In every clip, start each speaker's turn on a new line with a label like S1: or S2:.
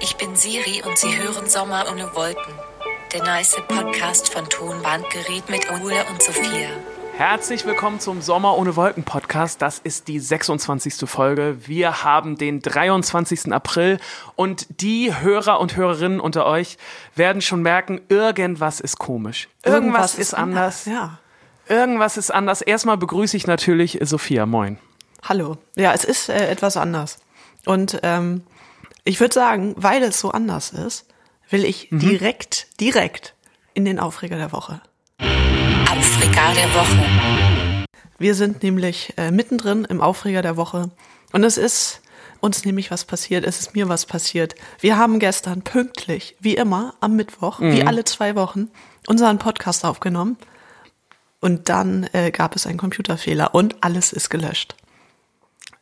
S1: Ich bin Siri und Sie hören Sommer ohne Wolken. Der nice Podcast von Tonbandgerät mit Ole und Sophia.
S2: Herzlich willkommen zum Sommer ohne Wolken Podcast. Das ist die 26. Folge. Wir haben den 23. April und die Hörer und Hörerinnen unter euch werden schon merken, irgendwas ist komisch. Irgendwas, ist anders.
S3: Ja.
S2: Irgendwas ist anders. Erstmal begrüße ich natürlich Sophia. Moin.
S3: Hallo. Ja, es ist äh, etwas anders. Und ähm, ich würde sagen, weil es so anders ist, will ich direkt, direkt in den Aufreger der Woche.
S1: Aufreger der Woche.
S3: Wir sind nämlich äh, mittendrin im Aufreger der Woche und es ist uns nämlich was passiert, es ist mir was passiert. Wir haben gestern pünktlich, wie immer, am Mittwoch, wie alle zwei Wochen, unseren Podcast aufgenommen und dann äh, gab es einen Computerfehler und alles ist gelöscht.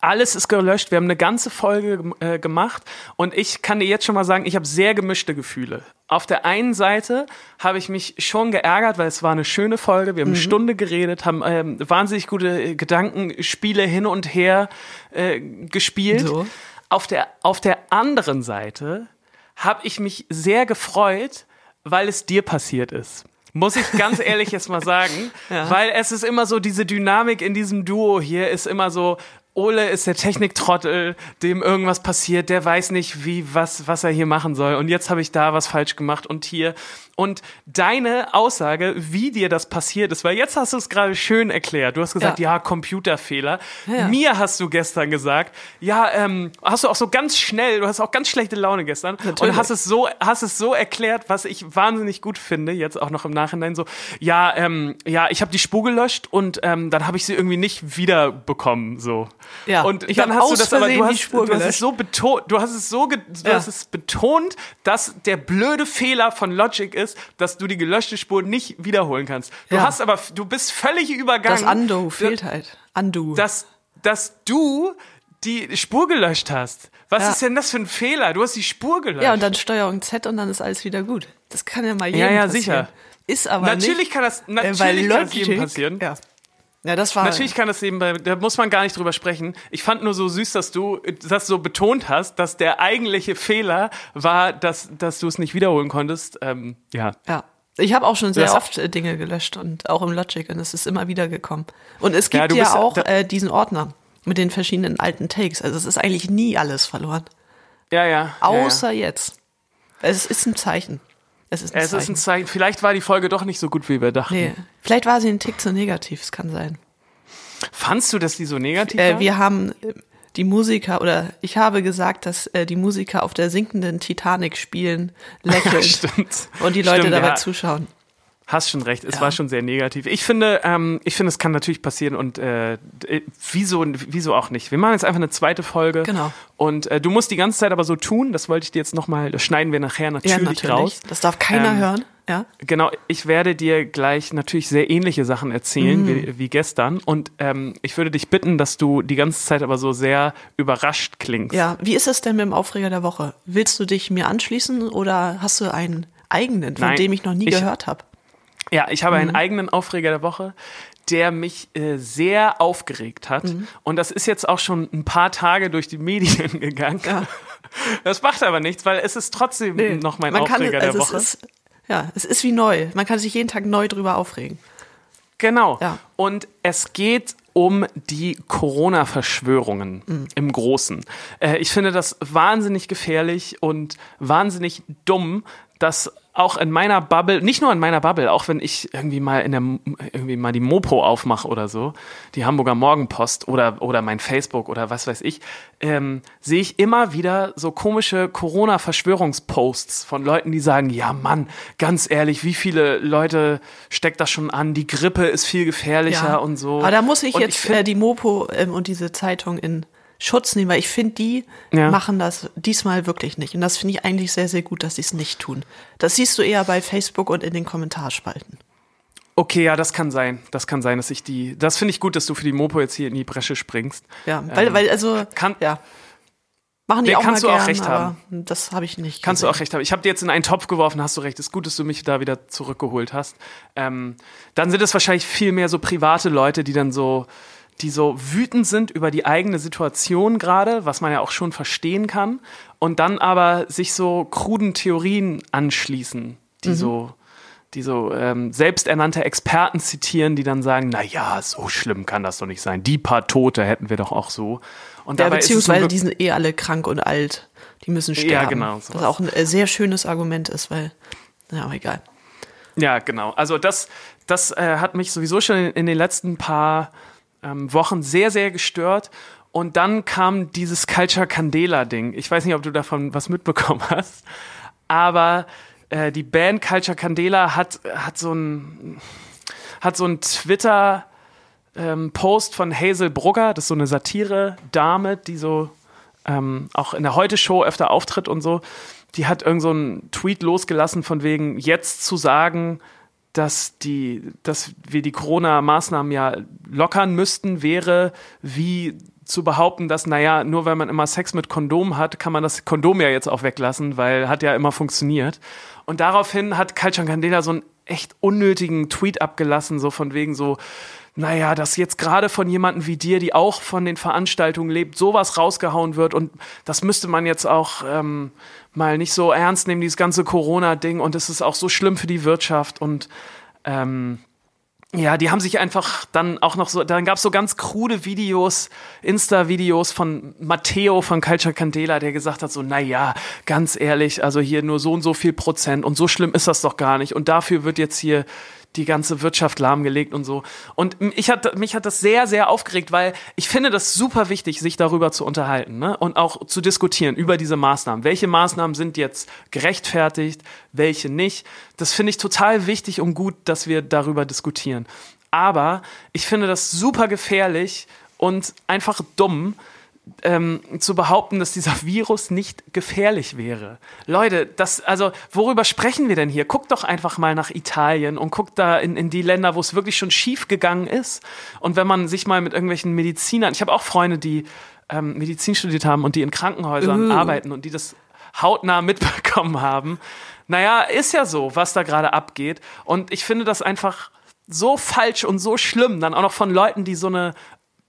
S2: Alles ist gelöscht. Wir haben eine ganze Folge äh, gemacht und ich kann dir jetzt schon mal sagen, ich habe sehr gemischte Gefühle. Auf der einen Seite habe ich mich schon geärgert, weil es war eine schöne Folge. Wir haben eine Stunde geredet, haben ähm, wahnsinnig gute äh, Gedankenspiele hin und her äh, gespielt.
S3: So.
S2: Auf der auf der anderen Seite habe ich mich sehr gefreut, weil es dir passiert ist. Muss ich ganz ehrlich jetzt mal sagen, weil es ist immer so diese Dynamik in diesem Duo hier ist immer so Ole ist der Techniktrottel, dem irgendwas passiert, der weiß nicht, wie was was er hier machen soll. Und jetzt habe ich da was falsch gemacht. Und hier und deine Aussage, wie dir das passiert ist, weil jetzt hast du es gerade schön erklärt. Du hast gesagt, ja,
S3: Ja.
S2: Computerfehler.
S3: Ja.
S2: Mir hast du gestern gesagt, ja, ähm, hast du auch so ganz schnell, du hast auch ganz schlechte Laune gestern und
S3: Natürlich.
S2: hast es so, hast es so erklärt, was ich wahnsinnig gut finde, jetzt auch noch im Nachhinein so, ja, ähm, ja, ich habe die Spur gelöscht und ähm, dann habe ich sie irgendwie nicht wiederbekommen, so.
S3: Ja,
S2: und
S3: ich
S2: dann hast du das aber, du
S3: die
S2: hast, du hast es so betont, du hast es so, du
S3: Ja.
S2: hast es betont, dass der blöde Fehler von Logic ist, dass du die gelöschte Spur nicht wiederholen kannst. Du
S3: Ja.
S2: hast aber, du bist völlig übergangen.
S3: Das Undo fehlt halt. Undo.
S2: Dass, dass du die Spur gelöscht hast. Was
S3: Ja.
S2: ist denn das für ein Fehler? Du hast die Spur gelöscht.
S3: Ja, und dann Steuerung Z und dann ist alles wieder gut. Das kann ja mal jedem
S2: Ja, ja,
S3: passieren.
S2: sicher.
S3: Ist aber
S2: Natürlich
S3: nicht,
S2: kann das-
S3: äh,
S2: natürlich
S3: weil
S2: kann das jedem passieren.
S3: Ja. Ja, das war
S2: Natürlich kann das eben, da muss man gar nicht drüber sprechen. Ich fand nur so süß, dass du das so betont hast, dass der eigentliche Fehler war, dass, dass du es nicht wiederholen konntest. Ähm, ja.
S3: Ja. Ich habe auch schon sehr
S2: Das-
S3: oft äh, Dinge gelöscht und auch im Logic und es ist immer wieder gekommen. Und es
S2: Ja,
S3: gibt ja,
S2: bist-
S3: auch äh, diesen Ordner mit den verschiedenen alten Takes. Also es ist eigentlich nie alles verloren.
S2: Ja, ja.
S3: Außer
S2: ja,
S3: jetzt. Es ist ein Zeichen. Es ist ein.
S2: Es
S3: Zeichen.
S2: ist ein Zeichen. Vielleicht war die Folge doch nicht so gut, wie wir dachten.
S3: nee. Vielleicht war sie ein Tick zu negativ, es kann sein.
S2: Fandst du, dass die so negativ
S3: Äh,
S2: war?
S3: wir haben äh, die Musiker oder ich habe gesagt, dass äh, die Musiker auf der sinkenden Titanic spielen, lächeln und die Leute
S2: Stimmt,
S3: dabei
S2: ja.
S3: zuschauen.
S2: Hast schon recht, es
S3: Ja.
S2: war schon sehr negativ. Ich finde, ähm, ich finde, es kann natürlich passieren und äh, d- wieso, wieso auch nicht. Wir machen jetzt einfach eine zweite Folge.
S3: Genau.
S2: Und äh, du musst die ganze Zeit aber so tun, das wollte ich dir jetzt nochmal, das schneiden wir nachher natürlich,
S3: Ja, natürlich.
S2: raus.
S3: Das darf keiner
S2: Ähm,
S3: hören. Ja.
S2: Genau, ich werde dir gleich natürlich sehr ähnliche Sachen erzählen
S3: Mhm.
S2: wie, wie gestern. Und ähm, ich würde dich bitten, dass du die ganze Zeit aber so sehr überrascht klingst.
S3: Ja, wie ist es denn mit dem Aufreger der Woche? Willst du dich mir anschließen oder hast du einen eigenen, von
S2: Nein,
S3: dem ich noch nie
S2: ich-
S3: gehört habe?
S2: Ja, ich habe
S3: Mhm.
S2: einen eigenen Aufreger der Woche, der mich äh, sehr aufgeregt hat.
S3: Mhm.
S2: Und das ist jetzt auch schon ein paar Tage durch die Medien gegangen. Das macht aber nichts, weil es ist trotzdem noch mein
S3: Man kann,
S2: Aufreger der
S3: also
S2: Woche.
S3: Es ist, ja, es ist wie neu. Man kann sich jeden Tag neu drüber aufregen.
S2: Genau.
S3: Ja.
S2: Und es geht um die Corona-Verschwörungen
S3: Mhm.
S2: im Großen. Äh, ich finde das wahnsinnig gefährlich und wahnsinnig dumm, dass auch in meiner Bubble, nicht nur in meiner Bubble, auch wenn ich irgendwie mal in der irgendwie mal die Mopo aufmache oder so, die Hamburger Morgenpost oder oder mein Facebook oder was weiß ich, ähm, sehe ich immer wieder so komische Corona-Verschwörungsposts von Leuten, die sagen, ja Mann, ganz ehrlich, wie viele Leute steckt das schon an? Die Grippe ist viel gefährlicher und so.
S3: Aber da muss ich
S2: Und
S3: jetzt
S2: find-
S3: äh, die Mopo ähm, und diese Zeitung in Schutz nehmen, weil ich finde, die
S2: Ja.
S3: machen das diesmal wirklich nicht. Und das finde ich eigentlich sehr, sehr gut, dass sie es nicht tun. Das siehst du eher bei Facebook und in den Kommentarspalten.
S2: Okay, ja, das kann sein. Das kann sein, dass ich die. Das finde ich gut, dass du für die Mopo jetzt hier in die Bresche springst.
S3: Ja, weil,
S2: Ähm,
S3: weil also,
S2: kann-
S3: ja. Machen die
S2: Nee,
S3: auch
S2: kannst
S3: mal
S2: du auch
S3: gern,
S2: recht
S3: aber
S2: haben.
S3: Das habe ich nicht.
S2: Kannst du
S3: gesehen.
S2: auch recht haben. Ich habe dir jetzt in einen Topf geworfen, hast du recht. Ist gut, dass du mich da wieder zurückgeholt hast. Ähm, dann sind es wahrscheinlich viel mehr so private Leute, die dann so die so wütend sind über die eigene Situation gerade, was man ja auch schon verstehen kann, und dann aber sich so kruden Theorien anschließen, die so die so ähm, selbsternannte Experten zitieren, die dann sagen, na ja, so schlimm kann das doch nicht sein. Die paar Tote hätten wir doch auch so. Und
S3: Ja, beziehungsweise die sind eh alle krank und alt. Die müssen sterben.
S2: Ja, genau,
S3: Was
S2: sowas.
S3: auch ein äh, sehr schönes Argument ist, weil, ja, aber egal.
S2: Ja, genau. Also das, das äh, hat mich sowieso schon in, in den letzten paar ähm, Wochen sehr, sehr gestört. Und dann kam dieses Culture Candela-Ding. Ich weiß nicht, ob du davon was mitbekommen hast, aber äh, die Band Culture Candela hat, hat so ein hat so ein Twitter ähm, Post von Hazel Brugger, das ist so eine Satire-Dame, die so ähm, auch in der Heute-Show öfter auftritt und so. Die hat irgend so einen Tweet losgelassen von wegen, jetzt zu sagen, dass, die, dass wir die Corona-Maßnahmen ja lockern müssten, wäre wie zu behaupten, dass, naja, nur weil man immer Sex mit Kondom hat, kann man das Kondom ja jetzt auch weglassen, weil hat ja immer funktioniert. Und daraufhin hat Kalchan Candela so einen echt unnötigen Tweet abgelassen, so von wegen so, naja, dass jetzt gerade von jemandem wie dir, die auch von den Veranstaltungen lebt, sowas rausgehauen wird und das müsste man jetzt auch ähm, mal nicht so ernst nehmen, dieses ganze Corona-Ding und es ist auch so schlimm für die Wirtschaft und ähm, ja, die haben sich einfach dann auch noch so, dann gab es so ganz krude Videos, Insta-Videos von Matteo von Culture Candela, der gesagt hat so, na ja, ganz ehrlich, also hier nur so und so viel Prozent und so schlimm ist das doch gar nicht und dafür wird jetzt hier die ganze Wirtschaft lahmgelegt und so. Und ich hat, mich hat das sehr, sehr aufgeregt, weil ich finde das super wichtig, sich darüber zu unterhalten ne? und auch zu diskutieren über diese Maßnahmen. Welche Maßnahmen sind jetzt gerechtfertigt, welche nicht? Das finde ich total wichtig und gut, dass wir darüber diskutieren. Aber ich finde das super gefährlich und einfach dumm, ähm, zu behaupten, dass dieser Virus nicht gefährlich wäre. Leute, das, also, worüber sprechen wir denn hier? Guckt doch einfach mal nach Italien und guckt da in, in die Länder, wo es wirklich schon schief gegangen ist. Und wenn man sich mal mit irgendwelchen Medizinern, ich habe auch Freunde, die ähm, Medizin studiert haben und die in Krankenhäusern
S3: Uh.
S2: arbeiten und die das hautnah mitbekommen haben. Naja, ist ja so, was da gerade abgeht. Und ich finde das einfach so falsch und so schlimm, dann auch noch von Leuten, die so eine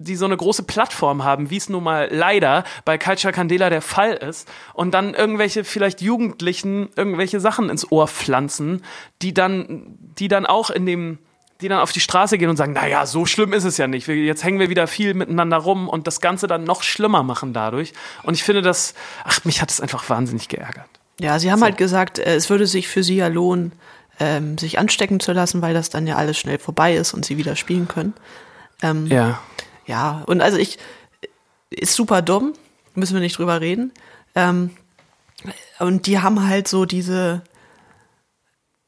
S2: die so eine große Plattform haben, wie es nun mal leider bei Culture Candela der Fall ist, und dann irgendwelche vielleicht Jugendlichen irgendwelche Sachen ins Ohr pflanzen, die dann, die dann auch in dem, die dann auf die Straße gehen und sagen, naja, so schlimm ist es ja nicht. Jetzt hängen wir wieder viel miteinander rum und das Ganze dann noch schlimmer machen dadurch. Und ich finde das, ach, mich hat es einfach wahnsinnig geärgert.
S3: Ja, sie haben halt gesagt, äh, es würde sich für sie ja lohnen, ähm, sich anstecken zu lassen, weil das dann ja alles schnell vorbei ist und sie wieder spielen können. Ähm,
S2: Ja.
S3: Ja, und also ich, ist super dumm, müssen wir nicht drüber reden. Ähm, und die haben halt so diese,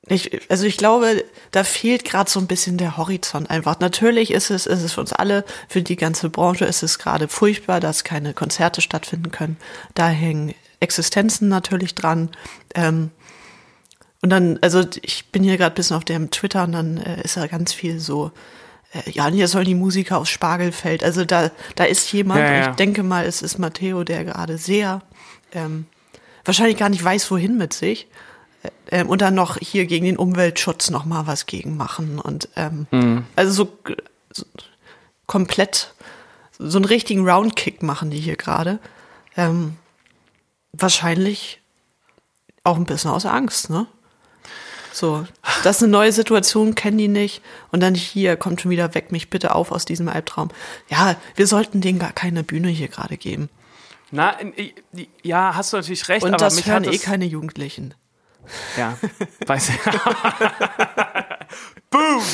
S3: ich, also ich glaube, da fehlt gerade so ein bisschen der Horizont einfach. Natürlich ist es, ist es für uns alle, für die ganze Branche ist es gerade furchtbar, dass keine Konzerte stattfinden können. Da hängen Existenzen natürlich dran. Ähm, und dann, also ich bin hier gerade ein bisschen auf dem Twitter und dann äh, ist da ganz viel so, ja, und hier sollen die Musiker aufs Spargelfeld. Also da, da ist jemand,
S2: Ja, ja.
S3: und ich denke mal, es ist Matteo, der gerade sehr ähm, wahrscheinlich gar nicht weiß, wohin mit sich. Ähm, und dann noch hier gegen den Umweltschutz noch mal was gegen machen. Und ähm,
S2: Mhm.
S3: also so, so komplett so einen richtigen Roundkick machen die hier gerade. Ähm, wahrscheinlich auch ein bisschen aus Angst, ne? So, das ist eine neue Situation, kennen die nicht. Und dann hier, kommt schon wieder weg, mich bitte auf aus diesem Albtraum. Ja, wir sollten denen gar keine Bühne hier gerade geben.
S2: Na, ja, hast du natürlich recht,
S3: Und
S2: aber
S3: das
S2: mich
S3: hören eh keine Jugendlichen.
S2: Ja, weiß ich. Boom!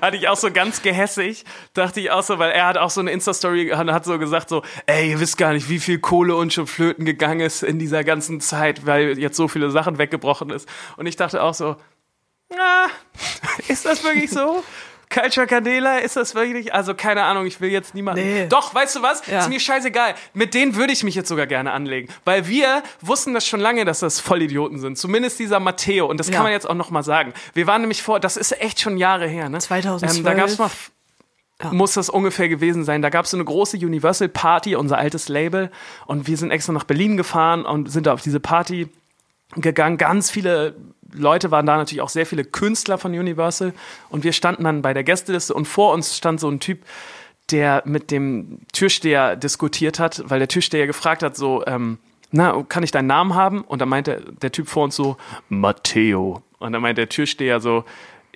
S2: Hatte ich auch so ganz gehässig, dachte ich auch so, weil er hat auch so eine Insta-Story und hat so gesagt so, ey, ihr wisst gar nicht, wie viel Kohle uns schon flöten gegangen ist in dieser ganzen Zeit, weil jetzt so viele Sachen weggebrochen ist. Und ich dachte auch so, na, ist das wirklich so? Culture Candela, ist das wirklich? Also keine Ahnung, ich will jetzt niemanden.
S3: Nee.
S2: Doch, weißt du was?
S3: Ja.
S2: Ist mir scheißegal. Mit denen würde ich mich jetzt sogar gerne anlegen, weil wir wussten das schon lange, dass das Vollidioten sind. Zumindest dieser Matteo und das
S3: Ja.
S2: kann man jetzt auch noch mal sagen. Wir waren nämlich vor, das ist echt schon Jahre her, ne?
S3: 2012.
S2: Ähm, da gab's mal
S3: Ja.
S2: muss das ungefähr gewesen sein. Da gab es so eine große Universal Party, unser altes Label, und wir sind extra nach Berlin gefahren und sind da auf diese Party gegangen. Ganz viele Leute waren da natürlich auch sehr viele Künstler von Universal und wir standen dann bei der Gästeliste und vor uns stand so ein Typ, der mit dem Türsteher diskutiert hat, weil der Türsteher gefragt hat, so, ähm, na, kann ich deinen Namen haben? Und dann meinte der Typ vor uns so, Matteo. Und dann meinte der Türsteher so,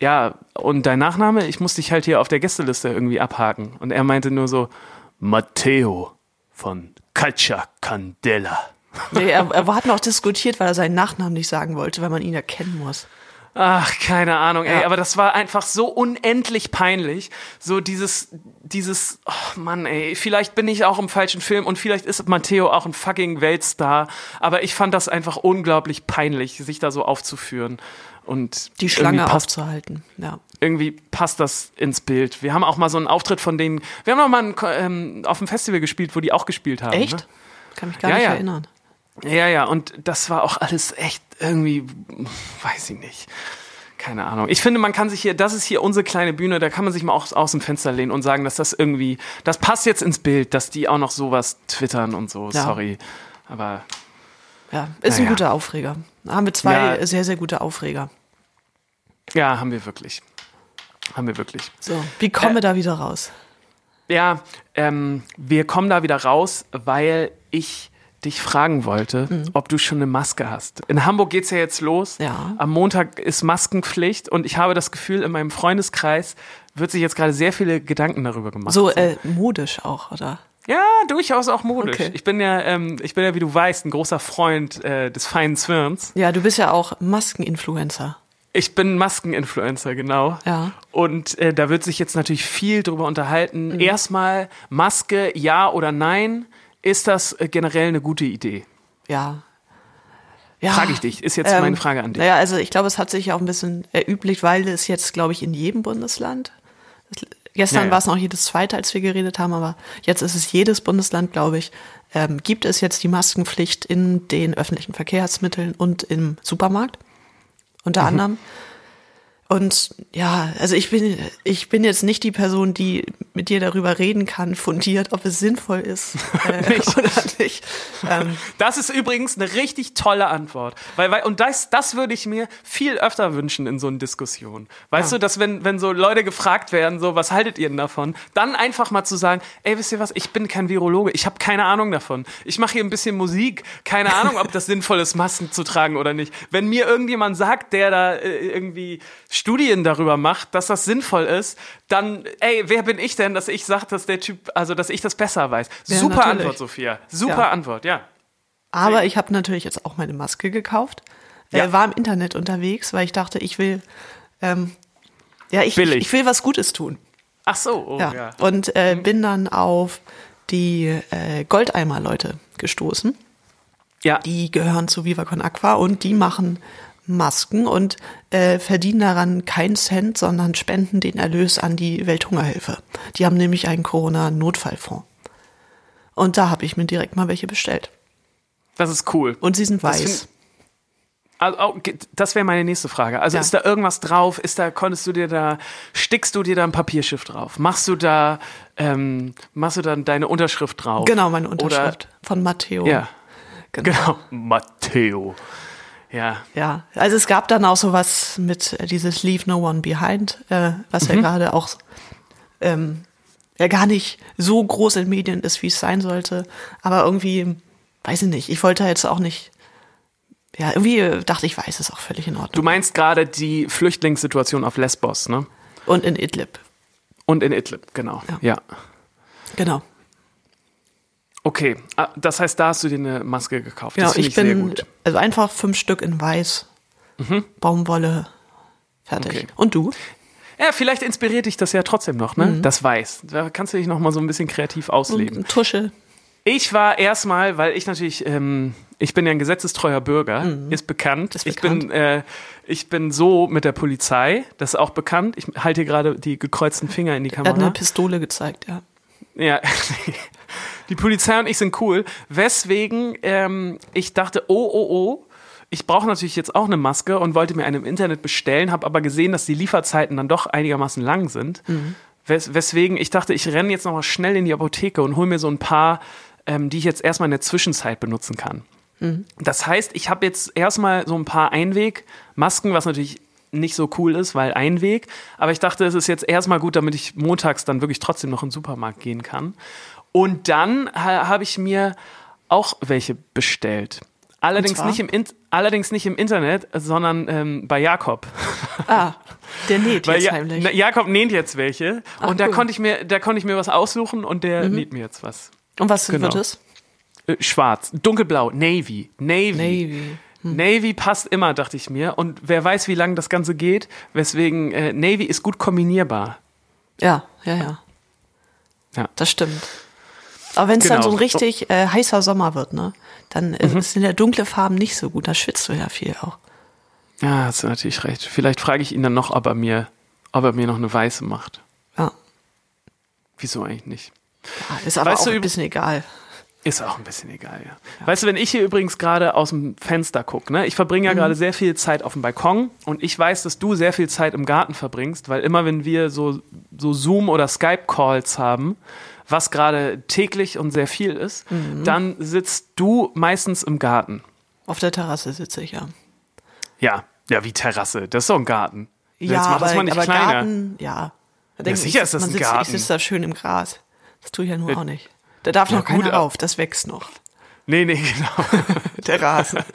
S2: ja, und dein Nachname? Ich muss dich halt hier auf der Gästeliste irgendwie abhaken. Und er meinte nur so, Matteo von Caccia Candela.
S3: Nee, er, er hat noch diskutiert, weil er seinen Nachnamen nicht sagen wollte, weil man ihn erkennen muss.
S2: Ach, keine Ahnung, ey,
S3: Ja.
S2: aber das war einfach so unendlich peinlich. So dieses, dieses, oh Mann, ey, vielleicht bin ich auch im falschen Film und vielleicht ist Matteo auch ein fucking Weltstar, aber ich fand das einfach unglaublich peinlich, sich da so aufzuführen. Und
S3: Die Schlange
S2: passt,
S3: aufzuhalten. Ja.
S2: irgendwie passt das ins Bild. Wir haben auch mal so einen Auftritt von denen, wir haben auch mal einen, ähm, auf dem Festival gespielt, wo die auch gespielt haben.
S3: Echt?
S2: Ne?
S3: Kann mich gar
S2: Ja,
S3: nicht
S2: ja.
S3: erinnern.
S2: Ja, ja, und das war auch alles echt irgendwie, weiß ich nicht. Keine Ahnung. Ich finde, man kann sich hier, das ist hier unsere kleine Bühne, da kann man sich mal auch aus dem Fenster lehnen und sagen, dass das irgendwie, das passt jetzt ins Bild, dass die auch noch sowas twittern und so.
S3: Ja.
S2: Sorry. Aber
S3: Ja, ist ein
S2: Naja.
S3: guter Aufreger. Da haben wir zwei
S2: Ja.
S3: sehr, sehr gute Aufreger.
S2: ja, haben wir wirklich. Haben wir wirklich.
S3: So, wie kommen
S2: Äh,
S3: wir da wieder raus?
S2: Ja, ähm, wir kommen da wieder raus, weil ich dich fragen wollte,
S3: Mhm.
S2: ob du schon eine Maske hast. In Hamburg geht's ja jetzt los.
S3: Ja.
S2: Am Montag ist Maskenpflicht und ich habe das Gefühl, in meinem Freundeskreis wird sich jetzt gerade sehr viele Gedanken darüber gemacht.
S3: So äh, modisch auch, oder?
S2: ja, durchaus auch modisch.
S3: Okay.
S2: Ich bin ja, ähm, ich bin ja, wie du weißt, ein großer Freund äh, des feinen Zwirns.
S3: Ja, du bist ja auch Maskeninfluencer.
S2: Ich bin Maskeninfluencer, genau.
S3: Ja.
S2: Und äh, da wird sich jetzt natürlich viel drüber unterhalten.
S3: Mhm.
S2: Erstmal Maske, ja oder nein? Ist das äh, generell eine gute Idee?
S3: Ja. ja.
S2: Frage ich dich. Ist jetzt meine Frage an dich.
S3: Naja, also ich glaube, es hat sich ja auch ein bisschen erüblich, weil es jetzt, glaube ich, in jedem Bundesland. Es, gestern
S2: Ja, ja.
S3: war es noch jedes zweite, als wir geredet haben, aber jetzt ist es jedes Bundesland, glaube ich. Ähm, gibt es jetzt die Maskenpflicht in den öffentlichen Verkehrsmitteln und im Supermarkt? Unter
S2: Mhm.
S3: anderem. Und ja, also ich bin, ich bin jetzt nicht die Person, die mit dir darüber reden kann, fundiert, ob es sinnvoll ist äh, oder nicht. Ähm,
S2: Das ist übrigens eine richtig tolle Antwort. Weil, weil, und das, das würde ich mir viel öfter wünschen in so einer Diskussion. Weißt
S3: Ja.
S2: du, dass wenn, wenn so Leute gefragt werden, so, was haltet ihr denn davon? Dann einfach mal zu sagen, ey, wisst ihr was, ich bin kein Virologe, ich habe keine Ahnung davon. Ich mache hier ein bisschen Musik, keine Ahnung, ob das sinnvoll ist, Masken zu tragen oder nicht. Wenn mir irgendjemand sagt, der da äh, irgendwie Studien darüber macht, dass das sinnvoll ist, dann, ey, wer bin ich denn, dass ich sage, dass der Typ, also dass ich das besser weiß?
S3: Ja,
S2: Super
S3: natürlich.
S2: Antwort, Sophia. Super
S3: Ja.
S2: Antwort, ja.
S3: Aber ich habe natürlich jetzt auch meine Maske gekauft.
S2: Ja.
S3: Äh, war im Internet unterwegs, weil ich dachte, ich will, ähm, ja, ich,
S2: Billig.
S3: ich will was Gutes tun.
S2: Ach so, oh,
S3: Ja.
S2: ja.
S3: Und äh, bin dann auf die äh, Goldeimer-Leute gestoßen.
S2: Ja,
S3: Die gehören zu Viva Con Aqua und die machen Masken und äh, verdienen daran keinen Cent, sondern spenden den Erlös an die Welthungerhilfe. Die haben nämlich einen Corona-Notfallfonds. Und da habe ich mir direkt mal welche bestellt.
S2: das ist cool.
S3: Und sie sind
S2: Das
S3: weiß.
S2: find- Also, oh, ge- das wäre meine nächste Frage. Also
S3: Ja.
S2: ist da irgendwas drauf? Ist da, konntest du dir da, stickst du dir da ein Papierschiff drauf? Machst du da, ähm, machst du dann deine Unterschrift drauf?
S3: Genau, meine Unterschrift von Matteo.
S2: Oder, ja,
S3: genau.
S2: genau. Matteo. Ja.
S3: Ja, also es gab dann auch sowas mit äh, dieses Leave No One Behind, äh, was
S2: Mhm.
S3: ja gerade auch ähm, ja gar nicht so groß in Medien ist, wie es sein sollte. Aber irgendwie, weiß ich nicht, ich wollte jetzt auch nicht, ja, irgendwie dachte ich, weiß es auch völlig in
S2: Du
S3: Ordnung.
S2: meinst gerade die Flüchtlingssituation auf Lesbos, ne?
S3: Und in Idlib,
S2: Und in Idlib, genau.
S3: Ja.
S2: ja.
S3: genau.
S2: Okay, ah, das heißt, da hast du dir eine Maske gekauft.
S3: Genau,
S2: das finde
S3: ich
S2: ich, sehr
S3: bin,
S2: gut.
S3: also einfach fünf Stück in weiß, Baumwolle, fertig.
S2: Okay.
S3: Und du?
S2: Ja, vielleicht inspiriert dich das ja trotzdem noch, ne? Das Weiß. Da kannst du dich noch mal so ein bisschen kreativ ausleben.
S3: Und Tusche.
S2: Ich war erstmal, weil ich natürlich, ähm, ich bin ja ein gesetzestreuer Bürger, ist bekannt.
S3: Mhm. Ist
S2: Ich
S3: bekannt.
S2: bin, äh, ich bin so mit der Polizei, das ist auch bekannt. Ich halte hier gerade die gekreuzten Finger in die
S3: Er hat eine
S2: Kamera.
S3: Pistole gezeigt, ja.
S2: Ja, die Polizei und ich sind cool. Weswegen ähm, ich dachte, oh, oh, oh, ich brauche natürlich jetzt auch eine Maske und wollte mir eine im Internet bestellen, habe aber gesehen, dass die Lieferzeiten dann doch einigermaßen lang sind. Wes weswegen ich dachte, ich renne jetzt nochmal schnell in die Apotheke und hole mir so ein paar, ähm, die ich jetzt erstmal in der Zwischenzeit benutzen kann. Das heißt, ich habe jetzt erstmal so ein paar Einwegmasken, was natürlich nicht so cool ist, weil Einweg. Aber ich dachte, es ist jetzt erstmal gut, damit ich montags dann wirklich trotzdem noch in den Supermarkt gehen kann. Und dann ha habe ich mir auch welche bestellt. Allerdings nicht, im In allerdings nicht im Internet, sondern ähm, bei Jakob.
S3: Ah, der näht jetzt
S2: ja,
S3: heimlich.
S2: na, Jakob näht jetzt welche.
S3: Ach,
S2: und da
S3: cool. Mhm.
S2: konnte ich mir, da konnte ich mir was aussuchen und der näht mir jetzt was.
S3: Und was
S2: genau.
S3: wird es?
S2: Äh, schwarz, dunkelblau, Navy, Navy.
S3: Navy.
S2: Navy passt immer, dachte ich mir. Und wer weiß, wie lange das Ganze geht. Weswegen äh, Navy ist gut kombinierbar.
S3: Ja, ja, ja.
S2: Ja.
S3: Das stimmt. Aber wenn es dann
S2: Genau.
S3: so ein richtig äh, heißer Sommer wird, ne, dann äh,
S2: Mhm.
S3: sind ja dunkle Farben nicht so gut. Da schwitzt du ja viel auch.
S2: Ja, hast du natürlich recht. Vielleicht frage ich ihn dann noch, ob er mir, ob er mir noch eine weiße macht.
S3: Ja.
S2: Wieso eigentlich nicht?
S3: ja ist aber
S2: Weißt
S3: auch
S2: du
S3: ein bisschen egal.
S2: Ist auch ein bisschen egal, ja. Weißt du, wenn ich hier übrigens gerade aus dem Fenster gucke, ne? ich verbringe ja gerade sehr viel Zeit auf dem Balkon und ich weiß, dass du sehr viel Zeit im Garten verbringst, weil immer wenn wir so, so Zoom- oder Skype-Calls haben, was gerade täglich und sehr viel ist, dann sitzt du meistens im Garten.
S3: Auf der Terrasse sitze ich ja.
S2: Ja, ja, wie Terrasse, das ist doch ein Garten.
S3: Ja,
S2: Jetzt
S3: aber,
S2: das mal nicht
S3: aber
S2: kleiner.
S3: Garten, ja. Da ich,
S2: sicher ist das
S3: man
S2: ein
S3: sitzt,
S2: Garten.
S3: Ich sitze da schön im Gras. Das tue ich ja nur
S2: Ja.
S3: auch nicht. Da darf noch
S2: Ja, gut,
S3: keiner
S2: aber-
S3: rauf, das wächst noch.
S2: Nee, nee, genau.
S3: Der Rasen.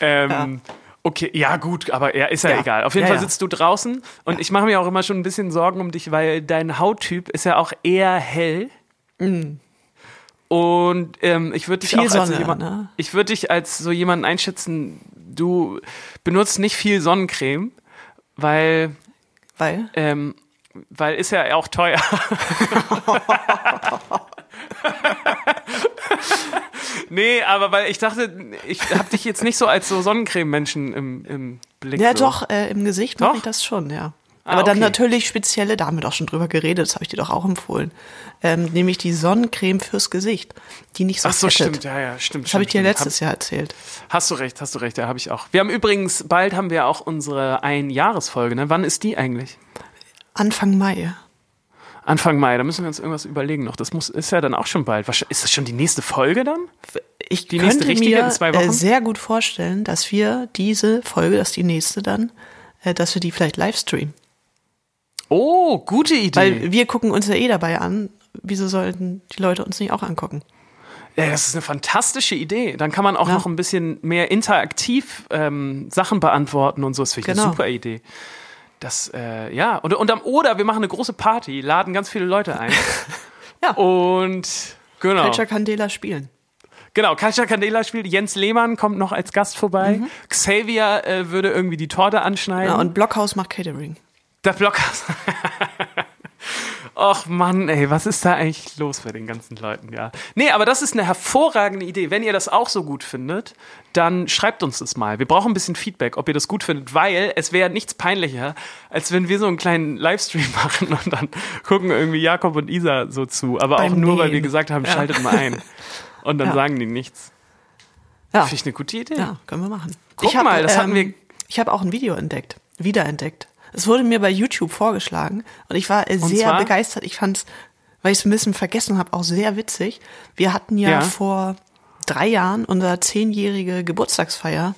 S2: Ähm, Okay, ja gut, aber ja, ist ja,
S3: Ja.
S2: egal. Auf jeden
S3: Ja,
S2: Fall
S3: ja.
S2: sitzt du draußen und ich mache mir auch immer schon ein bisschen Sorgen um dich, weil dein Hauttyp ist ja auch eher hell. Und ähm, ich würde dich.
S3: Viel
S2: auch als so
S3: Sonne,
S2: jemand,
S3: ne?
S2: ich würde dich als so jemanden einschätzen, du benutzt nicht viel Sonnencreme, weil
S3: Weil?
S2: ähm, weil ist ja auch teuer. nee, aber weil ich dachte, ich habe dich jetzt nicht so als so Sonnencreme-Menschen im, im Blick.
S3: Ja,
S2: so.
S3: doch, äh, im Gesicht mache ich das schon, ja.
S2: Ah,
S3: Aber dann
S2: okay.
S3: natürlich spezielle, da haben wir doch schon drüber geredet, das habe ich dir doch auch empfohlen. Ähm, nämlich die Sonnencreme fürs Gesicht, die nicht so
S2: Ach so,
S3: fettet.
S2: stimmt, ja, ja, stimmt.
S3: Das habe ich dir letztes Jahr erzählt.
S2: Hab, hast du recht, hast du recht, ja, habe ich auch. Wir haben übrigens, bald haben wir auch unsere Einjahresfolge, ne? Wann ist die eigentlich?
S3: Anfang Mai.
S2: Anfang Mai, da müssen wir uns irgendwas überlegen noch. Das muss, ist ja dann auch schon bald. Ist das schon die nächste Folge dann?
S3: Ich
S2: Die nächste
S3: könnte mir
S2: in zwei
S3: äh, sehr gut vorstellen, dass wir diese Folge, das ist die nächste dann, äh, dass wir die vielleicht live streamen.
S2: Oh, gute Idee.
S3: Weil wir gucken uns ja eh dabei an. Wieso sollten die Leute uns nicht auch angucken?
S2: Ja, das ist eine fantastische Idee. Dann kann man auch
S3: Ja.
S2: noch ein bisschen mehr interaktiv ähm, Sachen beantworten und so. Das finde ich
S3: Genau.
S2: eine super Idee. Das, äh, ja, und, und am, oder wir machen eine große Party, laden ganz viele Leute ein.
S3: Ja.
S2: Und genau.
S3: Culture Candela spielen.
S2: Genau, Katja Candela spielt, Jens Lehmann kommt noch als Gast vorbei. Xavier äh, würde irgendwie die Torte anschneiden.
S3: Mhm. Ja, und Blockhaus macht Catering.
S2: Der Blockhaus. Och Mann, ey, was ist da eigentlich los bei den ganzen Leuten, ja? Nee, aber das ist eine hervorragende Idee. Wenn ihr das auch so gut findet, dann schreibt uns das mal. Wir brauchen ein bisschen Feedback, ob ihr das gut findet, weil es wäre nichts peinlicher, als wenn wir so einen kleinen Livestream machen und dann gucken irgendwie Jakob und Isa so zu. Aber
S3: Beim
S2: auch nur, weil wir gesagt haben,
S3: Ja.
S2: schaltet mal ein. Und dann
S3: Ja.
S2: sagen die nichts.
S3: Ja,
S2: Finde ich eine gute Idee.
S3: ja können wir machen.
S2: Guck
S3: hab,
S2: mal, das hatten wir-
S3: Ich habe auch ein Video entdeckt, wiederentdeckt. Es wurde mir bei YouTube vorgeschlagen und ich war sehr
S2: zwar?
S3: begeistert. Ich fand's, weil ich es ein bisschen vergessen habe, auch sehr witzig. Wir hatten ja,
S2: Ja.
S3: vor drei Jahren unsere zehnjährige Geburtstagsfeier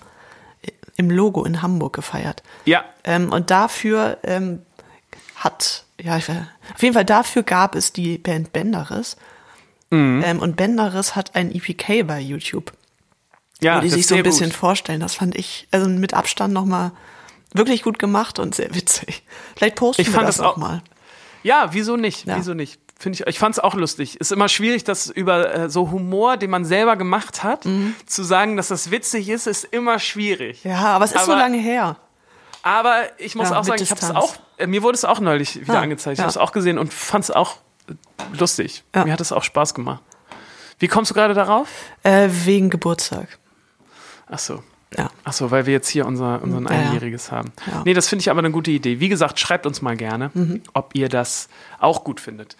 S3: äh, im Logo in Hamburg gefeiert.
S2: Ja,
S3: Ähm, und dafür ähm, hat, ja, ich, auf jeden Fall dafür gab es die Band Benderis.
S2: Mhm.
S3: Ähm, und Benderis hat ein EPK bei YouTube,
S2: ja,
S3: wo die sich so ein bisschen
S2: gut.
S3: vorstellen. Das fand ich also mit Abstand nochmal wirklich gut gemacht und sehr witzig. Vielleicht posten
S2: Ich
S3: wir
S2: fand
S3: das
S2: das
S3: auch mal.
S2: Ja, wieso nicht?
S3: Ja.
S2: Wieso nicht? Finde ich, ich fand es auch lustig. Ist immer schwierig, das über äh, so Humor, den man selber gemacht hat, zu sagen, dass das witzig ist, ist immer schwierig.
S3: Mhm. Ja, aber es ist so
S2: Aber-
S3: lange her.
S2: Aber ich muss
S3: Ja,
S2: auch sagen, ich habe es auch, äh, mir wurde es auch neulich wieder
S3: Ja,
S2: angezeigt. Ich
S3: ja.
S2: habe es auch gesehen und fand es auch äh, lustig. Mir hat es auch Spaß gemacht. Wie kommst du gerade darauf?
S3: Äh, wegen Geburtstag.
S2: Ach so.
S3: Ja.
S2: Ach so, weil wir jetzt hier unser, unser
S3: Ja, ja.
S2: Einjähriges haben.
S3: Ja. Mhm.
S2: Nee, das finde ich aber eine gute Idee. Wie gesagt, schreibt uns mal gerne, ob ihr das auch gut findet.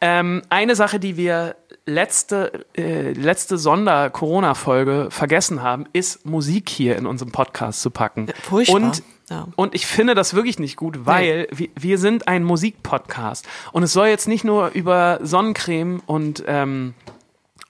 S2: Ähm, eine Sache, die wir letzte, äh, letzte Sonder-Corona-Folge vergessen haben, ist Musik hier in unserem Podcast zu packen.
S3: furchtbar.
S2: Und,
S3: Ja.
S2: und ich finde das wirklich nicht gut, weil wir, wir sind ein Musikpodcast. Und es soll jetzt nicht nur über Sonnencreme und, ähm,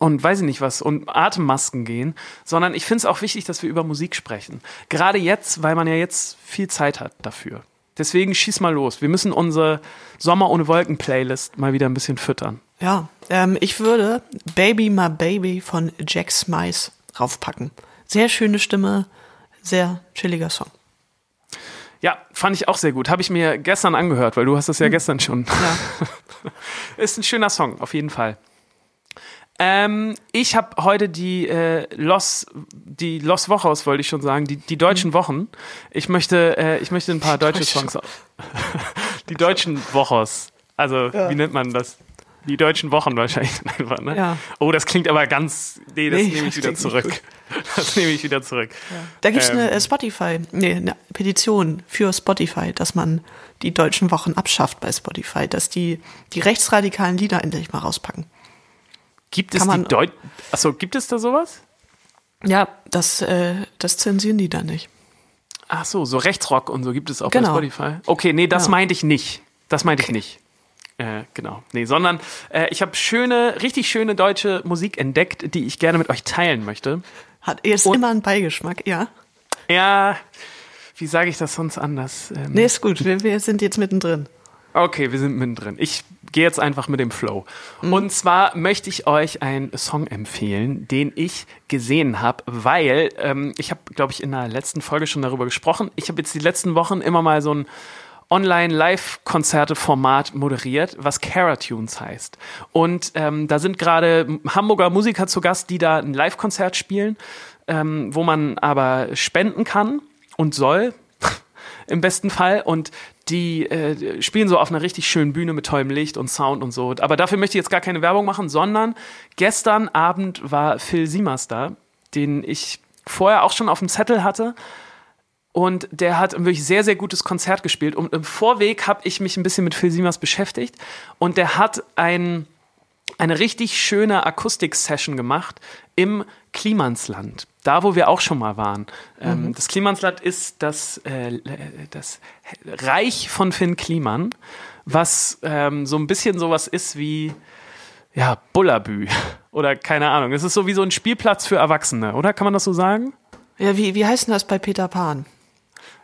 S2: und weiß ich nicht was und Atemmasken gehen, sondern ich finde es auch wichtig, dass wir über Musik sprechen. Gerade jetzt, weil man ja jetzt viel Zeit hat dafür. Deswegen schieß mal los. Wir müssen unsere Sommer ohne Wolken Playlist mal wieder ein bisschen füttern.
S3: Ja, ähm, ich würde Baby My Baby von Jack Smythe raufpacken. Sehr schöne Stimme, sehr chilliger Song.
S2: Ja, fand ich auch sehr gut. Habe ich mir gestern angehört, weil du hast das ja gestern schon.
S3: Ja.
S2: Ist ein schöner Song, auf jeden Fall. Ähm, ich habe heute die äh, Los, die Los Wochos, wollte ich schon sagen, die, die deutschen Wochen. Ich möchte, äh, ich möchte ein paar deutsche. Songs. die deutschen Wochos. Also,
S3: Ja.
S2: wie nennt man das? Die deutschen Wochen wahrscheinlich einfach, ne?
S3: Ja.
S2: Oh, das klingt aber ganz. Nee, das
S3: Nee,
S2: nehme ich wieder zurück. Das nehme ich wieder zurück.
S3: Da gibt's
S2: Ähm.
S3: eine äh, Spotify, nee, eine Petition für Spotify, dass man die deutschen Wochen abschafft bei Spotify, dass die die rechtsradikalen Lieder endlich mal rauspacken.
S2: Gibt es die Deut Achso, gibt es da sowas?
S3: Ja, das, äh, das zensieren die dann nicht.
S2: Ach so, so Rechtsrock und so gibt es auch
S3: Genau.
S2: bei Spotify. Okay, nee, das
S3: Genau.
S2: meinte ich nicht. Das meinte ich nicht. Äh, genau. Nee, sondern äh, ich habe schöne, richtig schöne deutsche Musik entdeckt, die ich gerne mit euch teilen möchte.
S3: Hat ist
S2: Und-
S3: immer ein Beigeschmack, ja.
S2: Ja, wie sage ich das sonst anders? Ähm,
S3: Nee, ist gut, wir, wir sind jetzt mittendrin.
S2: Okay, wir sind mittendrin. Ich gehe jetzt einfach mit dem Flow. Und zwar möchte ich euch einen Song empfehlen, den ich gesehen habe, weil ähm, ich habe, glaube ich, in der letzten Folge schon darüber gesprochen. Ich habe jetzt die letzten Wochen immer mal so ein Online-Live-Konzerte-Format moderiert, was Caratunes heißt. Und ähm, da sind gerade Hamburger Musiker zu Gast, die da ein Live-Konzert spielen, ähm, wo man aber spenden kann und soll im besten Fall. Und die äh, spielen so auf einer richtig schönen Bühne mit tollem Licht und Sound und so. Aber dafür möchte ich jetzt gar keine Werbung machen, sondern gestern Abend war Phil Siemers da, den ich vorher auch schon auf dem Zettel hatte. Und der hat ein wirklich sehr, sehr gutes Konzert gespielt. Und im Vorweg habe ich mich ein bisschen mit Phil Siemers beschäftigt. Und der hat ein, eine richtig schöne Akustik-Session gemacht im Klimansland. Da, wo wir auch schon mal waren. Ähm, das Klimansland ist das, äh, das Reich von Finn Kliman, was ähm, so ein bisschen sowas ist wie ja, Bullabü oder keine Ahnung. Es ist so wie so ein Spielplatz für Erwachsene, oder? Kann man das so sagen?
S3: Ja, wie, wie heißt denn das bei Peter Pan?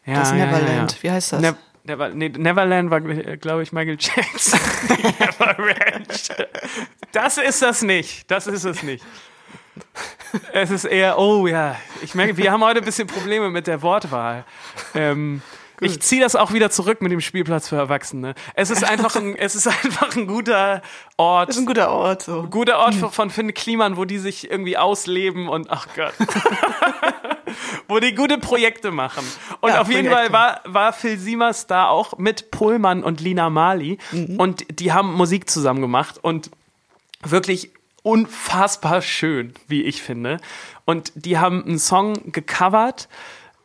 S2: Ja,
S3: Das Neverland. Wie heißt das?
S2: Ne Never, nee, Neverland war, glaube ich, Michael Jackson. Neverland. Das ist das nicht. Das ist es nicht. Es ist eher, oh ja, ich merke, wir haben heute ein bisschen Probleme mit der Wortwahl. Ähm, ich ziehe das auch wieder zurück mit dem Spielplatz für Erwachsene. Es ist einfach ein, es ist einfach ein guter Ort.
S3: Das ist ein guter Ort. So.
S2: guter Ort von, von Finn Kliman, wo die sich irgendwie ausleben und ach Gott. wo die gute Projekte machen. Und
S3: Ja,
S2: auf jeden
S3: Projekte.
S2: Fall war, war Phil Siemers da auch mit Pullman und Lina Mali und die haben Musik zusammen gemacht und wirklich unfassbar schön, wie ich finde. Und die haben einen Song gecovert,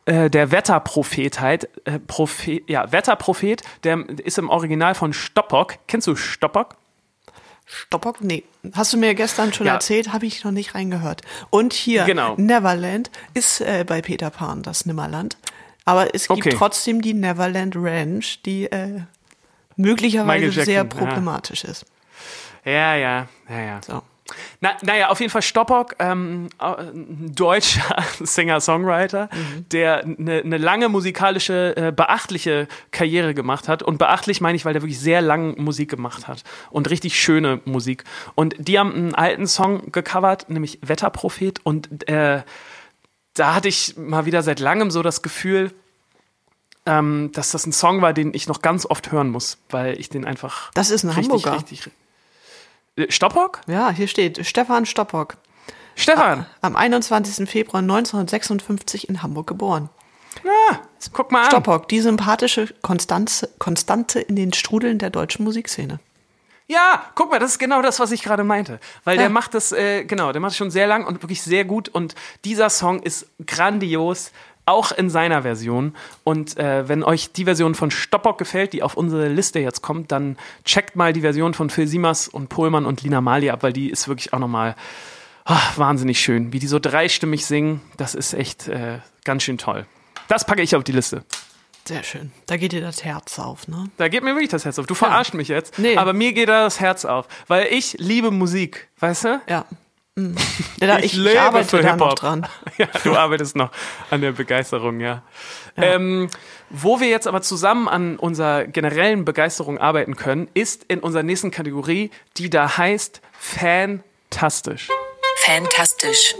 S2: äh, der Wetterprophet halt, äh, Prophet, ja, Wetterprophet, der ist im Original von Stoppock. Kennst du Stoppock?
S3: Stoppock? Nee. Hast du mir gestern schon
S2: Ja.
S3: erzählt, habe ich noch nicht reingehört. Und hier,
S2: Genau.
S3: Neverland ist äh, bei Peter Pan das Nimmerland. Aber es gibt
S2: Okay.
S3: trotzdem die Neverland Ranch, die äh, möglicherweise
S2: Jackson,
S3: sehr
S2: ja.
S3: problematisch ist.
S2: Ja, ja, ja, ja.
S3: So.
S2: Na, naja, auf jeden Fall Stoppock, ähm, äh, ein deutscher Singer-Songwriter, der eine ne lange musikalische, äh, beachtliche Karriere gemacht hat. Und beachtlich meine ich, weil der wirklich sehr lang Musik gemacht hat. Und richtig schöne Musik. Und die haben einen alten Song gecovert, nämlich Wetterprophet. Und äh, da hatte ich mal wieder seit langem so das Gefühl, ähm, dass das ein Song war, den ich noch ganz oft hören muss, weil ich den einfach
S3: Das ist ein
S2: richtig,
S3: Hamburger.
S2: richtig. Äh, Stoppock?
S3: Ja, hier steht Stefan Stoppock.
S2: Stefan,
S3: Am 21. Februar 1956 in Hamburg geboren.
S2: ah, guck mal an.
S3: Stoppock, die sympathische Konstanze, Konstante in den Strudeln der deutschen Musikszene.
S2: Ja, guck mal, das ist genau das, was ich gerade meinte. Weil
S3: Ja.
S2: der macht das, äh, genau, der macht es schon sehr lang und wirklich sehr gut. Und dieser Song ist grandios, auch in seiner Version. Und äh, wenn euch die Version von Stoppock gefällt, die auf unsere Liste jetzt kommt, dann checkt mal die Version von Phil Siemers und Pohlmann und Lina Mali ab, weil die ist wirklich auch nochmal wahnsinnig schön. Wie die so dreistimmig singen, das ist echt äh, ganz schön toll. Das packe ich auf die Liste.
S3: Sehr schön. Da geht dir das Herz auf, ne?
S2: Da geht mir wirklich das Herz auf. Du verarscht mich jetzt,
S3: Nee.
S2: aber mir geht da das Herz auf, weil ich liebe Musik, weißt du?
S3: Ja. Ja, da, ich, ich, arbeite da noch dran.
S2: Ja, du arbeitest noch an der Begeisterung, ja. ja. Ähm, wo wir jetzt aber zusammen an unserer generellen Begeisterung arbeiten können, ist in unserer nächsten Kategorie, die da heißt Fantastisch.
S1: Fantastisch.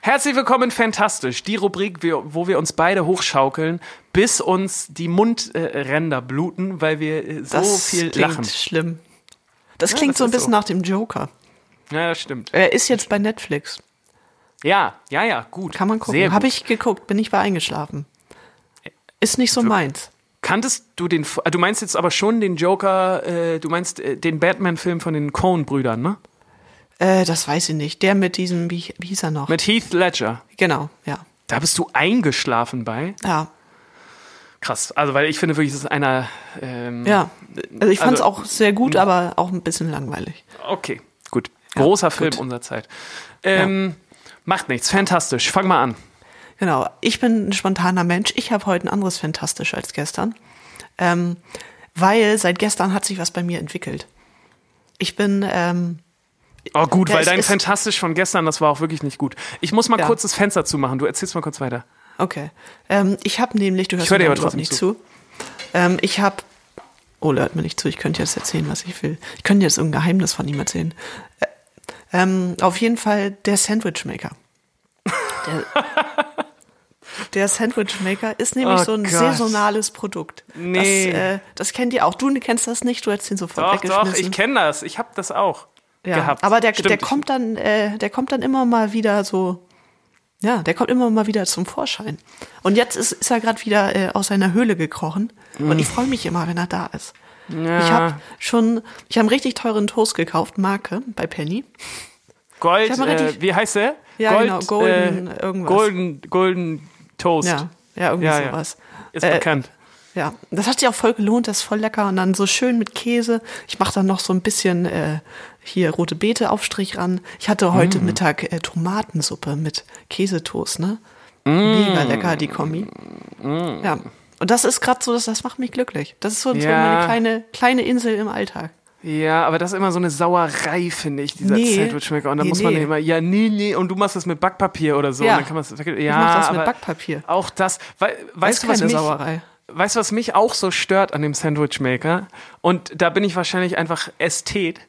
S2: Herzlich willkommen in Fantastisch, die Rubrik, wo wir uns beide hochschaukeln, bis uns die Mundränder bluten, weil wir äh, so
S3: das
S2: viel
S3: klingt
S2: lachen.
S3: schlimm. Das
S2: Ja,
S3: klingt
S2: das
S3: so ein bisschen
S2: so.
S3: nach dem Joker.
S2: Ja, das stimmt.
S3: Er ist jetzt bei Netflix.
S2: Ja, ja, ja, gut.
S3: Kann man gucken. Habe ich geguckt, bin ich bei eingeschlafen. Ist nicht so meins.
S2: Kanntest du den, ah, du meinst jetzt aber schon den Joker, äh, du meinst äh, den Batman-Film von den Coen-Brüdern, ne?
S3: Äh, das weiß ich nicht. Der mit diesem, wie, wie hieß er noch?
S2: Mit Heath Ledger.
S3: genau, ja.
S2: Da bist du eingeschlafen bei.
S3: Ja,
S2: Krass. Also, weil ich finde wirklich, das ist einer. Ähm,
S3: ja. Also ich fand es
S2: Also-
S3: auch sehr gut, aber auch ein bisschen langweilig.
S2: Okay, gut. Großer Film
S3: gut.
S2: unserer Zeit. Ähm, Macht nichts. Fantastisch. Fang mal an.
S3: Genau. Ich bin ein spontaner Mensch. Ich habe heute ein anderes Fantastisch als gestern. Ähm, weil seit gestern hat sich was bei mir entwickelt. Ich bin, ähm,
S2: Oh, gut,
S3: Ja,
S2: weil dein
S3: ist-
S2: Fantastisch von gestern, das war auch wirklich nicht gut. Ich muss mal
S3: Ja.
S2: kurz das Fenster zumachen. Du erzählst mal kurz weiter.
S3: Okay. Ähm, ich habe nämlich, du hörst
S2: hör dir
S3: mir
S2: aber trotzdem
S3: nicht zu. Ähm, ich habe, oh, hört mir nicht zu. Ich könnte jetzt erzählen, was ich will. Ich könnte jetzt irgendein Geheimnis von ihm erzählen. Äh, ähm, auf jeden Fall der Sandwichmaker. Der, der Sandwichmaker ist nämlich
S2: Oh
S3: so ein
S2: Gott.
S3: saisonales Produkt.
S2: Nee.
S3: Das, äh, das kennt ihr auch. Du kennst das nicht, du hast den sofort
S2: Doch,
S3: weggeschmissen.
S2: doch, ich kenne das. Ich habe das auch
S3: ja.
S2: gehabt.
S3: Aber der, der kommt dann, äh, der kommt dann immer mal wieder so, ja, der kommt immer mal wieder zum Vorschein. Und jetzt ist, ist er gerade wieder äh, aus seiner Höhle gekrochen. Und ich freue mich immer, wenn er da ist.
S2: Ja.
S3: Ich habe schon, ich habe einen richtig teuren Toast gekauft, Marke bei Penny.
S2: Gold,
S3: mal
S2: äh,
S3: richtig-
S2: wie heißt der?
S3: Ja,
S2: Gold,
S3: genau, Golden
S2: äh,
S3: irgendwas.
S2: Golden, Golden Toast.
S3: Ja, ja, irgendwie
S2: Ja, ja.
S3: sowas.
S2: Ist
S3: Äh,
S2: bekannt.
S3: Ja, das hat sich auch voll gelohnt, das ist voll lecker und dann so schön mit Käse. Ich mache dann noch so ein bisschen äh, hier rote Beete Aufstrich ran. Ich hatte heute
S2: Mm.
S3: Mittag äh, Tomatensuppe mit Käsetoast, ne?
S2: Mm.
S3: Mega lecker die Kombi. Ja. Und das ist gerade so, das, das macht mich glücklich. Das ist so, so
S2: Ja.
S3: meine kleine kleine Insel im Alltag.
S2: Ja, aber das ist immer so eine Sauerei, finde ich, dieser
S3: Nee.
S2: Sandwichmaker. Und dann
S3: Nee,
S2: muss man
S3: nee.
S2: immer, ja, nee, nee, und du machst das mit Backpapier oder so.
S3: Ja.
S2: Und dann kann man ja,
S3: ich mach das mit Backpapier.
S2: Auch das, weil,
S3: Das
S2: weißt
S3: ist
S2: du, was mich,
S3: Sauerei.
S2: Weißt du, was mich auch so stört an dem Sandwichmaker? Und da bin ich wahrscheinlich einfach Ästhet.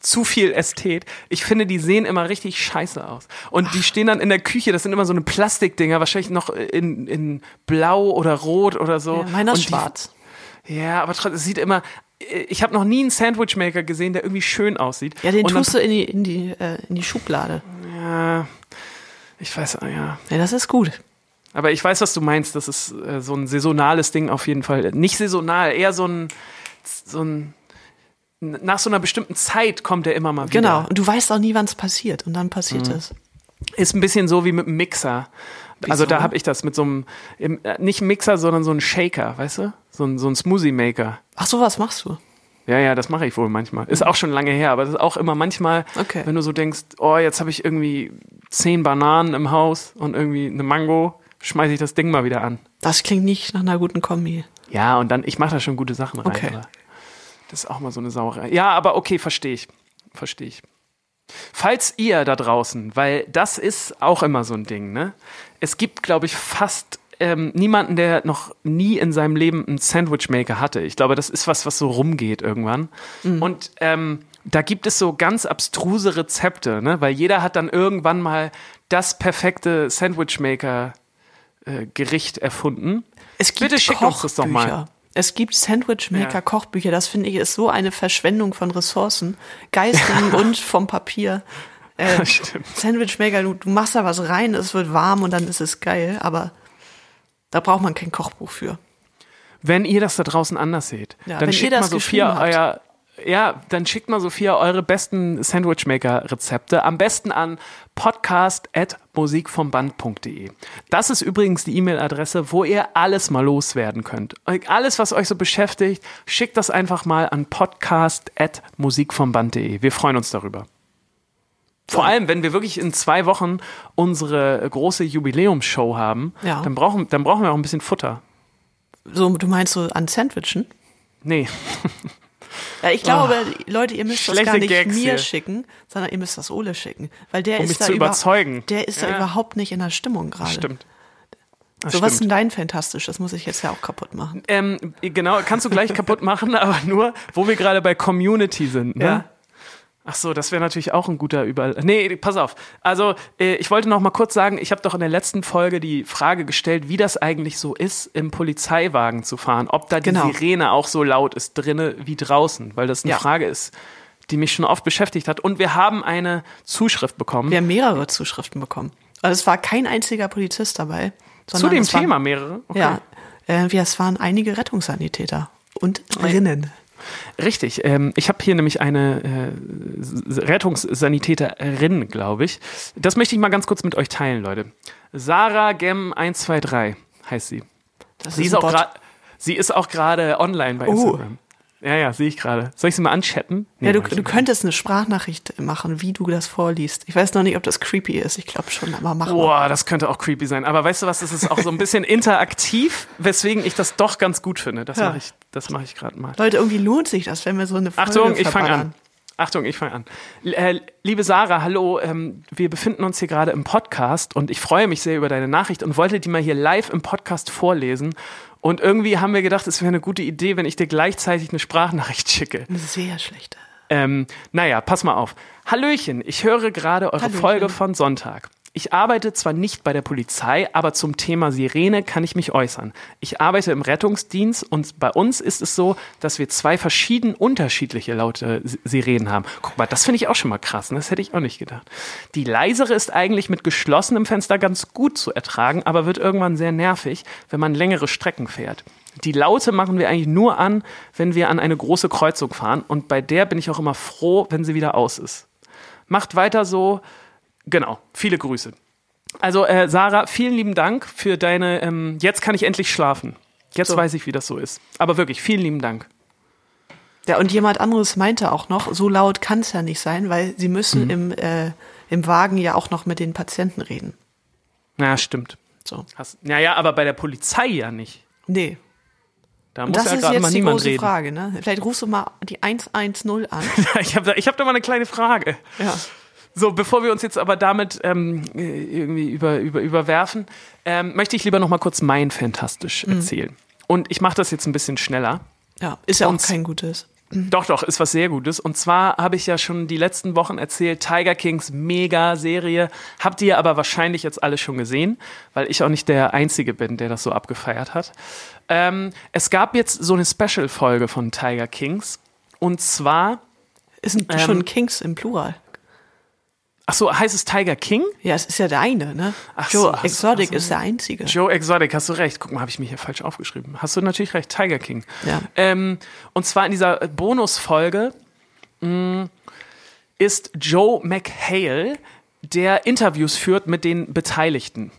S2: Zu viel Ästhet. Ich finde, die sehen immer richtig scheiße aus. Und die stehen dann in der Küche, das sind immer so eine Plastikdinger, wahrscheinlich noch in, in blau oder rot oder so.
S3: Ja, meiner
S2: Und
S3: ist schwarz.
S2: Ja, aber trotzdem, es sieht immer. Ich habe noch nie einen Sandwichmaker gesehen, der irgendwie schön aussieht.
S3: Ja, den
S2: Und
S3: tust du in die, in die, äh, in die Schublade.
S2: Ja, ich weiß, ja.
S3: Ja, das ist gut.
S2: Aber ich weiß, was du meinst. Das ist äh, so ein saisonales Ding auf jeden Fall. Nicht saisonal, eher so ein, so ein. Nach so einer bestimmten Zeit kommt er immer mal wieder.
S3: Genau. Und du weißt auch nie, wann es passiert. Und dann passiert
S2: Mhm.
S3: es.
S2: Ist ein bisschen so wie mit einem Mixer. Also
S3: Wieso?
S2: da habe ich das mit so einem, äh, nicht Mixer, sondern so ein Shaker, weißt du? So ein, so ein Smoothie-Maker.
S3: Ach so, was machst du?
S2: Ja, ja, das mache ich wohl manchmal. Ist auch schon lange her, aber das ist auch immer manchmal,
S3: Okay.
S2: wenn du so denkst, oh, jetzt habe ich irgendwie zehn Bananen im Haus und irgendwie eine Mango, schmeiße ich das Ding mal wieder an.
S3: Das klingt nicht nach einer guten Kombi.
S2: Ja, und dann, ich mache da schon gute Sachen rein.
S3: Okay.
S2: Das ist auch mal so eine Sauerei. Ja, aber okay, verstehe ich. Verstehe ich. Falls ihr da draußen, weil das ist auch immer so ein Ding, ne? Es gibt, glaube ich, fast ähm, niemanden, der noch nie in seinem Leben einen Sandwichmaker hatte. Ich glaube, das ist was, was so rumgeht irgendwann. Und ähm, da gibt es so ganz abstruse Rezepte, ne? Weil jeder hat dann irgendwann mal das perfekte Sandwichmaker-Gericht erfunden.
S3: Es gibt
S2: Bitte schick uns das doch mal.
S3: Es gibt Sandwichmaker
S2: Ja.
S3: Kochbücher. Das finde ich ist so eine Verschwendung von Ressourcen, geistigen und vom Papier. Äh. Sandwichmaker, du, du machst da was rein, es wird warm und dann ist es geil, aber da braucht man kein Kochbuch für.
S2: Wenn ihr das da draußen anders seht,
S3: Ja,
S2: dann schickt
S3: das
S2: mal Sophia euer ja, dann schickt mal Sophia eure besten Sandwichmaker-Rezepte. Am besten an podcast.musikvomband.de. Das ist übrigens die E-Mail-Adresse, wo ihr alles mal loswerden könnt. Alles, was euch so beschäftigt, schickt das einfach mal an podcast.musikvomband.de. Wir freuen uns darüber. Vor allem, wenn wir wirklich in zwei Wochen unsere große Jubiläumsshow haben,
S3: Ja.
S2: dann, brauchen, dann brauchen wir auch ein bisschen Futter.
S3: So, du meinst so an Sandwichen?
S2: Nee.
S3: Ja, ich glaube, Leute, ihr müsst das gar nicht
S2: Gags
S3: mir
S2: hier.
S3: schicken, sondern ihr müsst das Ole schicken. Weil der
S2: Um
S3: ist
S2: mich
S3: da
S2: zu
S3: über-
S2: überzeugen.
S3: Der ist da
S2: Ja.
S3: überhaupt nicht in der Stimmung gerade.
S2: Stimmt. Das
S3: So, was ist
S2: stimmt.
S3: denn dein Fantastisch? Das muss ich jetzt ja auch kaputt machen.
S2: Ähm, genau, kannst du gleich kaputt machen, aber nur, wo wir gerade bei Community sind. Ne?
S3: Ja.
S2: Ach so, das wäre natürlich auch ein guter Überall. Nee, pass auf. Also, äh, ich wollte noch mal kurz sagen, ich habe doch in der letzten Folge die Frage gestellt, wie das eigentlich so ist, im Polizeiwagen zu fahren. Ob da die
S3: Genau.
S2: Sirene auch so laut ist drinne wie draußen, weil das eine
S3: Ja.
S2: Frage ist, die mich schon oft beschäftigt hat. Und wir haben eine Zuschrift bekommen.
S3: Wir haben mehrere Zuschriften bekommen. Also es war kein einziger Polizist dabei.
S2: zu dem
S3: es waren-
S2: Thema mehrere. Okay.
S3: Ja, äh, wir, es waren einige Rettungssanitäter und Rinnen.
S2: Richtig. Ähm, ich habe hier nämlich eine äh, Rettungssanitäterin, glaube ich. Das möchte ich mal ganz kurz mit euch teilen, Leute. Sarah Gem 123 heißt sie.
S3: Das
S2: Sie ist,
S3: ein
S2: auch sie ist auch gerade online bei
S3: Oh.
S2: Instagram. Ja, ja, sehe ich gerade. Soll ich sie mal anchatten? Nee,
S3: Ja, du,
S2: mach
S3: du könntest eine Sprachnachricht machen, wie du das vorliest. Ich weiß noch nicht, ob das creepy ist. Ich glaube schon, aber mach mal.
S2: Boah, das könnte auch creepy sein. Aber weißt du was, das ist auch so ein bisschen interaktiv, weswegen ich das doch ganz gut finde. Das
S3: Ja.
S2: mache ich, das mache ich gerade mal.
S3: Leute, irgendwie lohnt sich das, wenn wir so eine Folge
S2: Achtung, ich fange an. Achtung, ich fange an. Äh, liebe Sarah, hallo. Ähm, wir befinden uns hier gerade im Podcast und ich freue mich sehr über deine Nachricht und wollte die mal hier live im Podcast vorlesen. Und irgendwie haben wir gedacht, es wäre eine gute Idee, wenn ich dir gleichzeitig eine Sprachnachricht schicke.
S3: Eine sehr schlechte.
S2: Ähm, naja, pass mal auf. Hallöchen, ich höre gerade eure
S3: Hallöchen.
S2: Folge von Sonntag. Ich arbeite zwar nicht bei der Polizei, aber zum Thema Sirene kann ich mich äußern. Ich arbeite im Rettungsdienst und bei uns ist es so, dass wir zwei verschieden unterschiedliche laute Sirenen haben. Guck mal, das finde ich auch schon mal krass, ne? das hätte ich auch nicht gedacht. Die leisere ist eigentlich mit geschlossenem Fenster ganz gut zu ertragen, aber wird irgendwann sehr nervig, wenn man längere Strecken fährt. Die Laute machen wir eigentlich nur an, wenn wir an eine große Kreuzung fahren und bei der bin ich auch immer froh, wenn sie wieder aus ist. Macht weiter so. Genau, viele Grüße. Also, äh, Sarah, vielen lieben Dank für deine. Ähm, jetzt kann ich endlich schlafen. Jetzt
S3: So.
S2: weiß ich, wie das so ist. Aber wirklich, vielen lieben Dank.
S3: Ja, und jemand anderes meinte auch noch, so laut kann es ja nicht sein, weil sie
S2: Mhm.
S3: müssen im, äh, im Wagen ja auch noch mit den Patienten reden.
S2: Ja, stimmt.
S3: So.
S2: Hast, naja, aber bei der Polizei ja nicht.
S3: Nee.
S2: Da muss
S3: das
S2: ja
S3: ist
S2: gerade mal
S3: jetzt die
S2: niemand
S3: große
S2: reden.
S3: Frage, ne? Vielleicht rufst du mal die 110 an.
S2: Ich habe da, ich hab da mal eine kleine Frage.
S3: ja.
S2: So, bevor wir uns jetzt aber damit ähm, äh, irgendwie über, über, überwerfen, ähm, möchte ich lieber noch mal kurz mein Fantastisch
S3: Mhm.
S2: erzählen. Und ich mache das jetzt ein bisschen schneller.
S3: Ja, ist ja auch kein gutes.
S2: Doch, doch, ist was sehr Gutes. Und zwar habe ich ja schon die letzten Wochen erzählt, Tiger Kings Mega-Serie. Habt ihr aber wahrscheinlich jetzt alle schon gesehen, weil ich auch nicht der Einzige bin, der das so abgefeiert hat. Ähm, es gab jetzt so eine Special-Folge von Tiger Kings. Und zwar,
S3: Ist
S2: Ähm,
S3: schon Kings im Plural.
S2: Ach so, heißt es Tiger King?
S3: Ja, es ist ja der eine, ne?
S2: Ach
S3: Joe
S2: so,
S3: Exotic
S2: so.
S3: ist der einzige.
S2: Joe Exotic, hast du recht. Guck mal, habe ich mir hier falsch aufgeschrieben. Hast du natürlich recht, Tiger King.
S3: Ja.
S2: Ähm, und zwar in dieser Bonusfolge mh, ist Joe McHale, der Interviews führt mit den Beteiligten,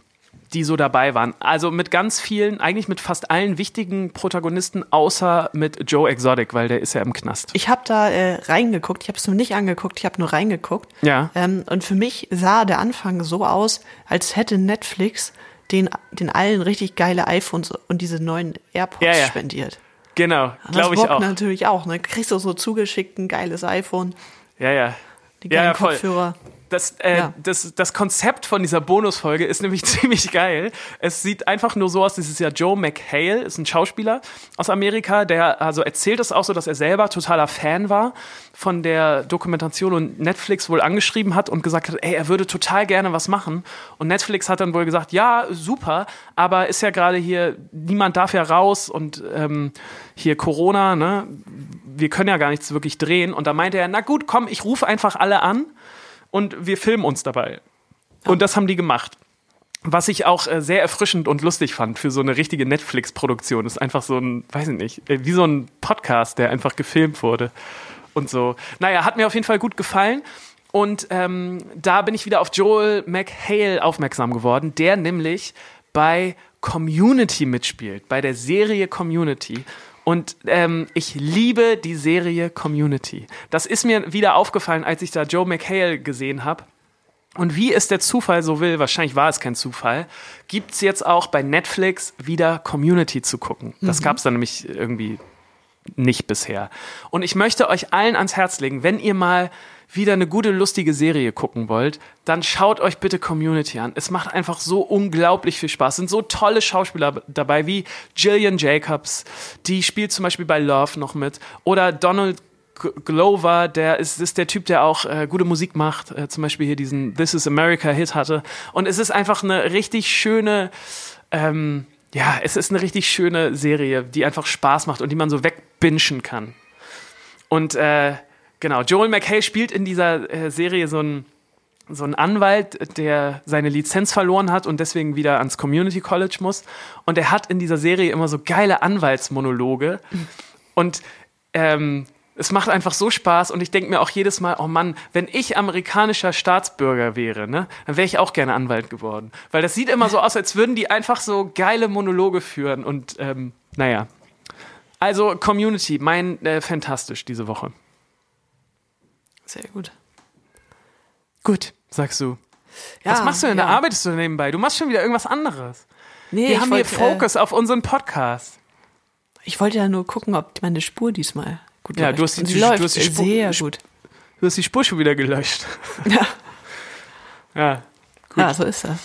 S2: die so dabei waren. Also mit ganz vielen, eigentlich mit fast allen wichtigen Protagonisten, außer mit Joe Exotic, weil der ist ja im Knast.
S3: Ich habe da äh, reingeguckt, ich habe es mir nicht angeguckt, ich habe nur reingeguckt.
S2: Ja.
S3: Ähm, und für mich sah der Anfang so aus, als hätte Netflix den, den allen richtig geile iPhones und diese neuen AirPods
S2: Ja, ja.
S3: spendiert.
S2: Genau, glaube ich auch.
S3: natürlich auch, ne? Kriegst du so zugeschickt ein geiles iPhone,
S2: Ja, ja.
S3: die geilen
S2: ja, voll. Das, äh,
S3: Ja.
S2: das, das Konzept von dieser Bonusfolge ist nämlich ziemlich geil. Es sieht einfach nur so aus, das ist ja Joe McHale, ist ein Schauspieler aus Amerika, der also erzählt es auch so, dass er selber totaler Fan war von der Dokumentation und Netflix wohl angeschrieben hat und gesagt hat, ey, er würde total gerne was machen. Und Netflix hat dann wohl gesagt, ja, super, aber ist ja gerade hier, niemand darf ja raus und ähm, hier Corona, ne? Wir können ja gar nichts wirklich drehen. Und da meinte er, na gut, komm, ich rufe einfach alle an und wir filmen uns dabei. Und das haben die gemacht. Was ich auch äh, sehr erfrischend und lustig fand für so eine richtige Netflix-Produktion. Ist einfach so ein, weiß ich nicht, äh, wie so ein Podcast, der einfach gefilmt wurde. Und so. Naja, hat mir auf jeden Fall gut gefallen. Und ähm, da bin ich wieder auf Joel McHale aufmerksam geworden, der nämlich bei Community mitspielt, bei der Serie Community. Und ähm, ich liebe die Serie Community. Das ist mir wieder aufgefallen, als ich da Joe McHale gesehen habe. Und wie es der Zufall so will, wahrscheinlich war es kein Zufall, gibt's jetzt auch bei Netflix wieder Community zu gucken. Das gab's dann nämlich irgendwie nicht bisher. Und ich möchte euch allen ans Herz legen, wenn ihr mal wieder eine gute, lustige Serie gucken wollt, dann schaut euch bitte Community an. Es macht einfach so unglaublich viel Spaß. Es sind so tolle Schauspieler dabei wie Gillian Jacobs, die spielt zum Beispiel bei Love noch mit. Oder Donald Glover, der ist, ist der Typ, der auch äh, gute Musik macht, äh, zum Beispiel hier diesen This is America Hit hatte. Und es ist einfach eine richtig schöne, ähm, ja, es ist eine richtig schöne Serie, die einfach Spaß macht und die man so wegbinschen kann. Und äh, genau, Joel McHale spielt in dieser äh, Serie so ein so ein Anwalt, der seine Lizenz verloren hat und deswegen wieder ans Community College muss. Und er hat in dieser Serie immer so geile Anwaltsmonologe. Und ähm, es macht einfach so Spaß und ich denke mir auch jedes Mal, oh Mann, wenn ich amerikanischer Staatsbürger wäre, ne, dann wäre ich auch gerne Anwalt geworden. Weil das sieht immer so aus, als würden die einfach so geile Monologe führen und ähm, naja. Also Community, mein äh, fantastisch diese Woche.
S3: Sehr gut.
S2: Gut, sagst du.
S3: Ja,
S2: Was machst du denn? Da
S3: ja.
S2: arbeitest du nebenbei. Du machst schon wieder irgendwas anderes.
S3: Nee,
S2: Wir haben hier
S3: wollt,
S2: Fokus auf unseren Podcast.
S3: Äh, ich wollte ja nur gucken, ob meine Spur diesmal gut
S2: Ja,
S3: läuft.
S2: du hast die- du hast die Spur-
S3: sehr gut.
S2: Du hast die Spur schon wieder gelöscht.
S3: Ja,
S2: Ja,
S3: ja, so ist das.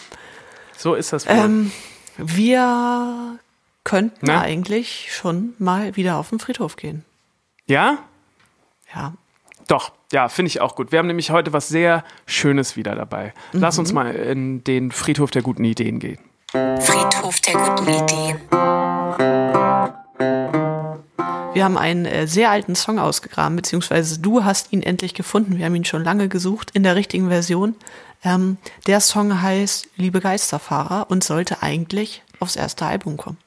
S2: so ist das.
S3: Ähm, wir könnten
S2: Na?
S3: eigentlich schon mal wieder auf den Friedhof gehen.
S2: ja?
S3: Ja.
S2: Doch, ja, finde ich auch gut. Wir haben nämlich heute was sehr Schönes wieder dabei. Lass uns mal in den Friedhof der guten Ideen gehen.
S1: Friedhof der guten Ideen.
S3: Wir haben einen äh, sehr alten Song ausgegraben, beziehungsweise du hast ihn endlich gefunden. Wir haben ihn schon lange gesucht in der richtigen Version. Ähm, der Song heißt Liebe Geisterfahrer und sollte eigentlich aufs erste Album kommen.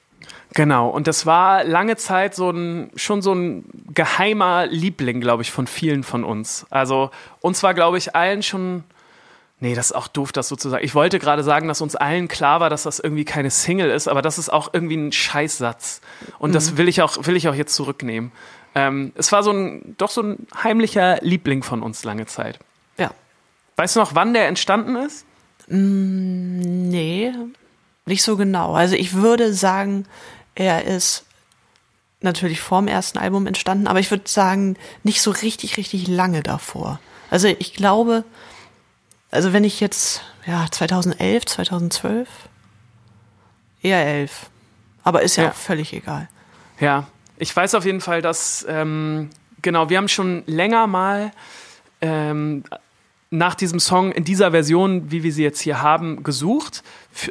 S2: Genau, und das war lange Zeit so ein, schon so ein geheimer Liebling, glaube ich, von vielen von uns. Also uns war, glaube ich, allen schon. Nee, das ist auch doof, das so zu sagen. Ich wollte gerade sagen, dass uns allen klar war, dass das irgendwie keine Single ist, aber das ist auch irgendwie ein Scheißsatz. Und das will ich auch, will ich auch jetzt zurücknehmen. Ähm, es war so ein, doch so ein heimlicher Liebling von uns lange Zeit.
S3: Ja.
S2: Weißt du noch, wann der entstanden ist?
S3: Nee, nicht so genau. Also ich würde sagen, er ist natürlich vorm ersten Album entstanden, aber ich würde sagen, nicht so richtig, richtig lange davor. Also ich glaube, also wenn ich jetzt, ja, 2011, 2012, eher 11. Aber ist ja,
S2: Ja.
S3: auch völlig egal.
S2: Ja, ich weiß auf jeden Fall, dass, ähm, genau, wir haben schon länger mal ähm, nach diesem Song in dieser Version, wie wir sie jetzt hier haben, gesucht,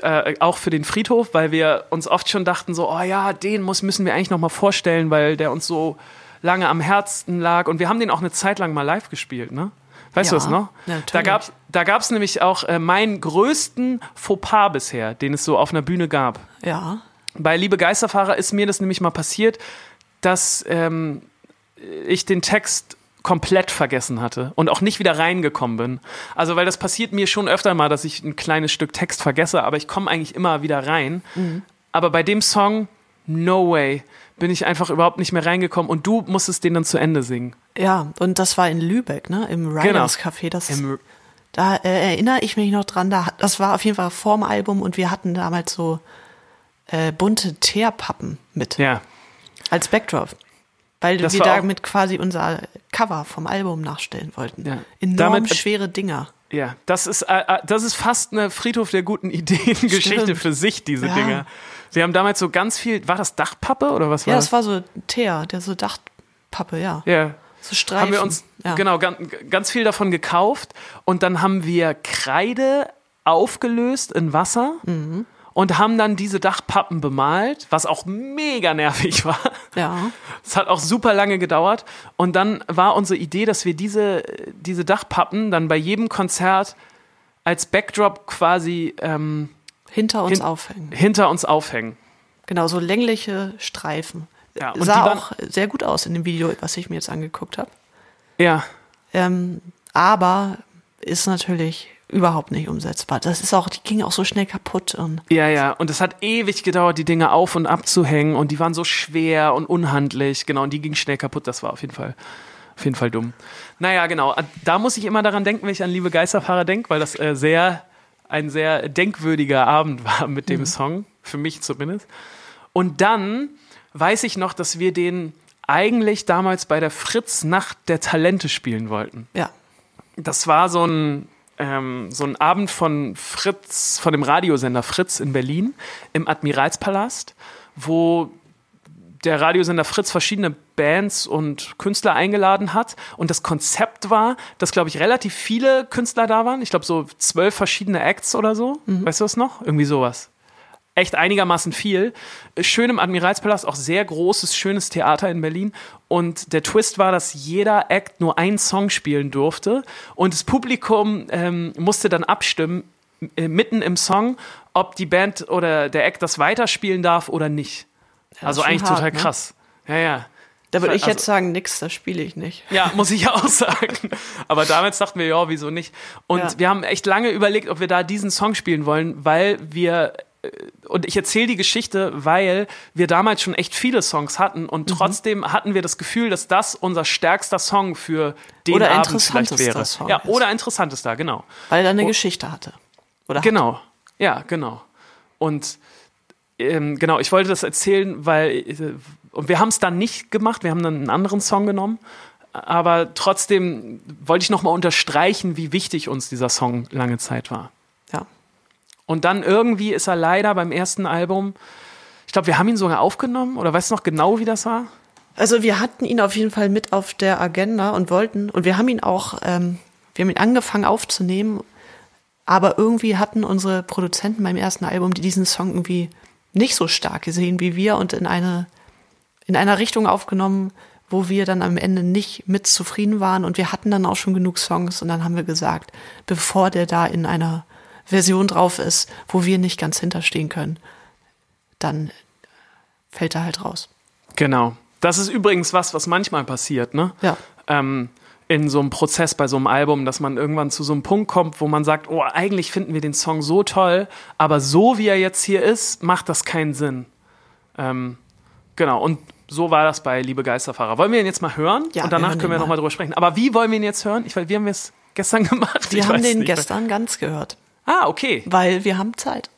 S2: äh, auch für den Friedhof, weil wir uns oft schon dachten, so, oh ja, den muss, müssen wir eigentlich noch mal vorstellen, weil der uns so lange am Herzen lag. Und wir haben den auch eine Zeit lang mal live gespielt, ne? Weißt du
S3: Ja,
S2: das noch?
S3: ja,
S2: da
S3: natürlich.
S2: gab's, da gab's nämlich auch äh, meinen größten Fauxpas bisher, den es so auf einer Bühne gab.
S3: Ja.
S2: Bei Liebe Geisterfahrer ist mir das nämlich mal passiert, dass ähm, ich den Text komplett vergessen hatte und auch nicht wieder reingekommen bin. Also, weil das passiert mir schon öfter mal, dass ich ein kleines Stück Text vergesse, aber ich komme eigentlich immer wieder rein. Aber bei dem Song, no way, bin ich einfach überhaupt nicht mehr reingekommen und du musstest den dann zu Ende singen.
S3: Ja, und das war in Lübeck, ne? Im Riders Café. Das
S2: Im-
S3: Da äh, erinnere ich mich noch dran, da, das war auf jeden Fall vorm Album und wir hatten damals so äh, bunte Teerpappen mit
S2: Ja,
S3: als Backdrop. Weil
S2: Das
S3: wir damit quasi unser Cover vom Album nachstellen wollten.
S2: Ja.
S3: Enorm
S2: Damit-
S3: schwere Dinger.
S2: ja, das ist, äh, äh, das ist fast eine Friedhof der guten Ideen-Geschichte für sich, diese
S3: Ja.
S2: Dinger. Wir haben damals so ganz viel, war das Dachpappe oder was war
S3: Ja,
S2: das?
S3: das war so Teer, der so Dachpappe, ja.
S2: Ja.
S3: So Streifen.
S2: Haben wir uns
S3: ja.
S2: genau ganz, ganz viel davon gekauft und dann haben wir Kreide aufgelöst in Wasser
S3: Mhm.
S2: Und haben dann diese Dachpappen bemalt, was auch mega nervig war.
S3: Ja.
S2: Es hat auch super lange gedauert und dann war unsere Idee, dass wir diese, diese Dachpappen dann bei jedem Konzert als Backdrop quasi ähm,
S3: Hinter uns
S2: Hin-
S3: aufhängen.
S2: hinter uns aufhängen.
S3: Genau, so längliche Streifen.
S2: Ja, und
S3: Sah auch sehr gut aus in dem Video, was ich mir jetzt angeguckt habe.
S2: Ja,
S3: Ähm, aber ist natürlich überhaupt nicht umsetzbar. Das ist auch, die ging auch so schnell kaputt und
S2: Ja, ja. Und es hat ewig gedauert, die Dinge auf und abzuhängen. Und die waren so schwer und unhandlich. Genau, und die gingen schnell kaputt. Das war auf jeden Fall, auf jeden Fall dumm. Naja, genau. Da muss ich immer daran denken, wenn ich an Liebe Geisterfahrer denke, weil das äh, sehr, ein sehr denkwürdiger Abend war mit dem Song. Für mich zumindest. Und dann weiß ich noch, dass wir den eigentlich damals bei der Fritz Nacht der Talente spielen wollten.
S3: Ja.
S2: Das war so ein, ähm, so ein Abend von Fritz, von dem Radiosender Fritz in Berlin im Admiralspalast, wo der Radiosender Fritz verschiedene Bands und Künstler eingeladen hat. Und das Konzept war, dass, glaube ich, relativ viele Künstler da waren. Ich glaube, so zwölf verschiedene Acts oder so. Weißt du das noch? Irgendwie sowas. Echt einigermaßen viel. Schön im Admiralspalast, auch sehr großes, schönes Theater in Berlin. Und der Twist war, dass jeder Act nur einen Song spielen durfte. Und das Publikum ähm, musste dann abstimmen, äh, mitten im Song, ob die Band oder der Act das weiterspielen darf oder nicht.
S3: Ja,
S2: also eigentlich
S3: hart,
S2: total
S3: ne?
S2: krass. Ja, ja.
S3: Da würde ich
S2: Also-
S3: jetzt sagen, nix, das spiele ich nicht.
S2: Ja, muss ich auch sagen. Aber damals dachten wir, ja, wieso nicht? Und
S3: Ja.
S2: wir haben echt lange überlegt, ob wir da diesen Song spielen wollen, weil wir und ich erzähle die Geschichte, weil wir damals schon echt viele Songs hatten und
S3: Mhm.
S2: trotzdem hatten wir das Gefühl, dass das unser stärkster Song für den
S3: Oder
S2: Abend vielleicht wäre.
S3: Song
S2: ja,
S3: ist.
S2: oder interessantester, genau.
S3: Weil er eine Geschichte hatte. Oder hat.
S2: Genau. Ja, genau. Und ähm, genau, ich wollte das erzählen, weil äh, und wir haben es dann nicht gemacht, wir haben dann einen anderen Song genommen, aber trotzdem wollte ich nochmal unterstreichen, wie wichtig uns dieser Song lange Zeit war. Und dann irgendwie ist er leider beim ersten Album, ich glaube, wir haben ihn sogar aufgenommen, oder weißt du noch genau, wie das war?
S3: Also wir hatten ihn auf jeden Fall mit auf der Agenda und wollten, und wir haben ihn auch, ähm, wir haben ihn angefangen aufzunehmen, aber irgendwie hatten unsere Produzenten beim ersten Album die diesen Song irgendwie nicht so stark gesehen wie wir und in eine, in einer Richtung aufgenommen, wo wir dann am Ende nicht mit zufrieden waren und wir hatten dann auch schon genug Songs und dann haben wir gesagt, bevor der da in einer Version drauf ist, wo wir nicht ganz hinterstehen können, dann fällt er halt raus.
S2: Genau. Das ist übrigens was, was manchmal passiert, ne?
S3: Ja.
S2: ähm, in so einem Prozess bei so einem Album, dass man irgendwann zu so einem Punkt kommt, wo man sagt, oh, eigentlich finden wir den Song so toll, aber so wie er jetzt hier ist, macht das keinen Sinn. Ähm, genau, und so war das bei Liebe Geisterfahrer. Wollen wir ihn jetzt mal hören?
S3: Ja,
S2: und
S3: wir
S2: danach
S3: hören
S2: können wir nochmal drüber sprechen. Aber wie wollen wir ihn jetzt hören? Ich, weil wir haben es gestern gemacht.
S3: Wir haben den
S2: nicht.
S3: gestern ganz gehört,
S2: Ah, okay.
S3: weil wir haben Zeit.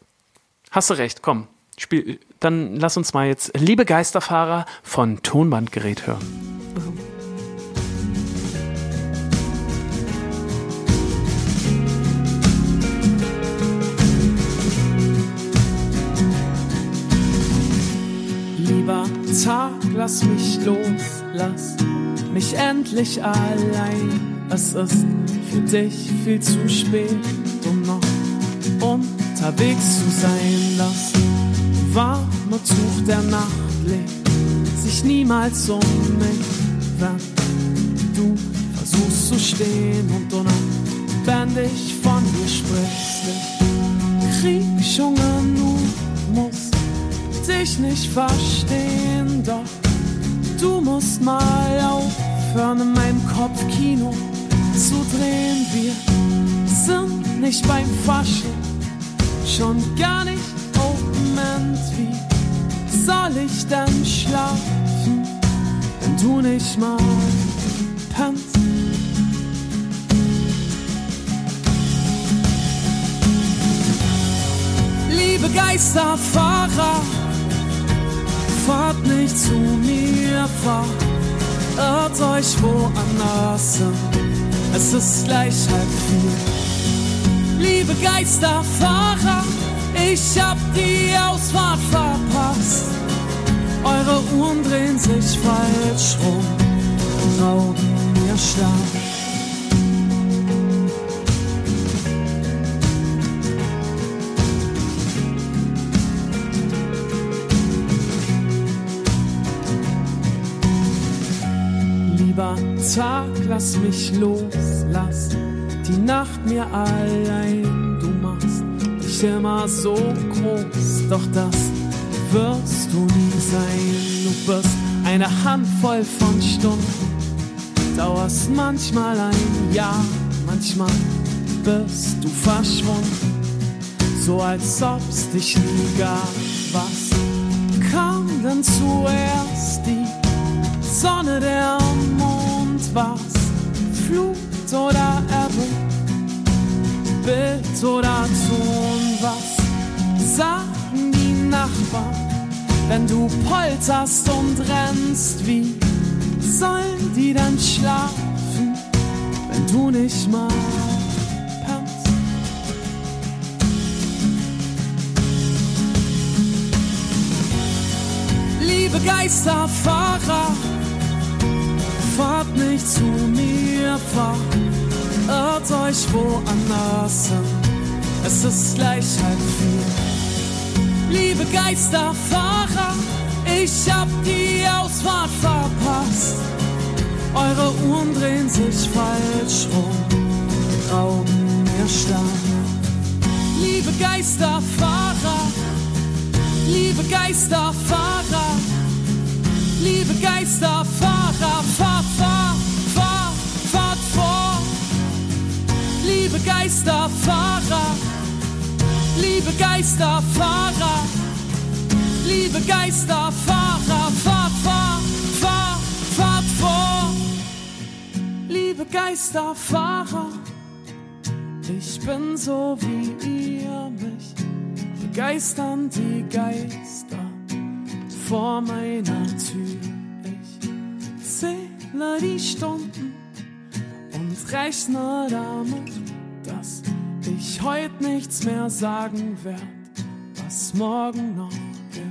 S2: Hast du recht, komm. Spiel, dann lass uns mal jetzt Liebe Geisterfahrer von Tonbandgerät hören. Lieber Tag, lass mich los, lass mich endlich allein. Es ist für dich viel zu spät, um noch unterwegs zu sein. Das warme Tuch der Nacht legt sich niemals um mich, wenn du versuchst zu stehen und unabwendig von dir sprichst. Ich krieg schon genug, muss dich nicht verstehen, doch du musst mal aufhören, in meinem Kopf Kino zu drehen. Wir sind nicht beim Fasching, schon gar nicht Open End. Wie soll ich denn schlafen, wenn du nicht mal pennst? Liebe Geisterfahrer, fahrt nicht zu mir, fahrt euch woanders hin. Es ist gleich halb vier. Liebe Geisterfahrer, ich hab die Ausfahrt verpasst. Eure Uhren drehen sich falsch rum, rauben mir. Lieber Tag, lass mich los, lass die Nacht mir allein. Du machst dich immer so groß, doch das wirst du nie sein. Du bist eine Handvoll von Stunden, dauerst manchmal ein Jahr, manchmal bist du verschwunden, so als ob's dich nie gab. Was kam denn zuerst? Die Sonne, der Mond, was Flut oder Ebbe, Bild oder Ton, was sagen die Nachbarn, wenn du polterst und rennst, wie sollen die dann schlafen, wenn du nicht mal? Liebe Geisterfahrer, nicht zu mir, fahrt euch woanders hin. Es ist gleich halb vier. Liebe Geisterfahrer, ich hab die Ausfahrt verpasst. Eure Uhren drehen sich falsch rum, rauben mir Stand. Liebe Geisterfahrer, liebe Geisterfahrer, liebe Geisterfahrer, fahrt, Geisterfahrer, liebe Geisterfahrer, liebe Geisterfahrer, fahrt, fahrt, fahrt, fahrt vor. Liebe Geisterfahrer, ich bin so wie ihr mich, begeistern die Geister vor meiner Tür. Ich zähle die Stunden und rechne damit, ich heute nichts mehr sagen werde, was morgen noch gilt.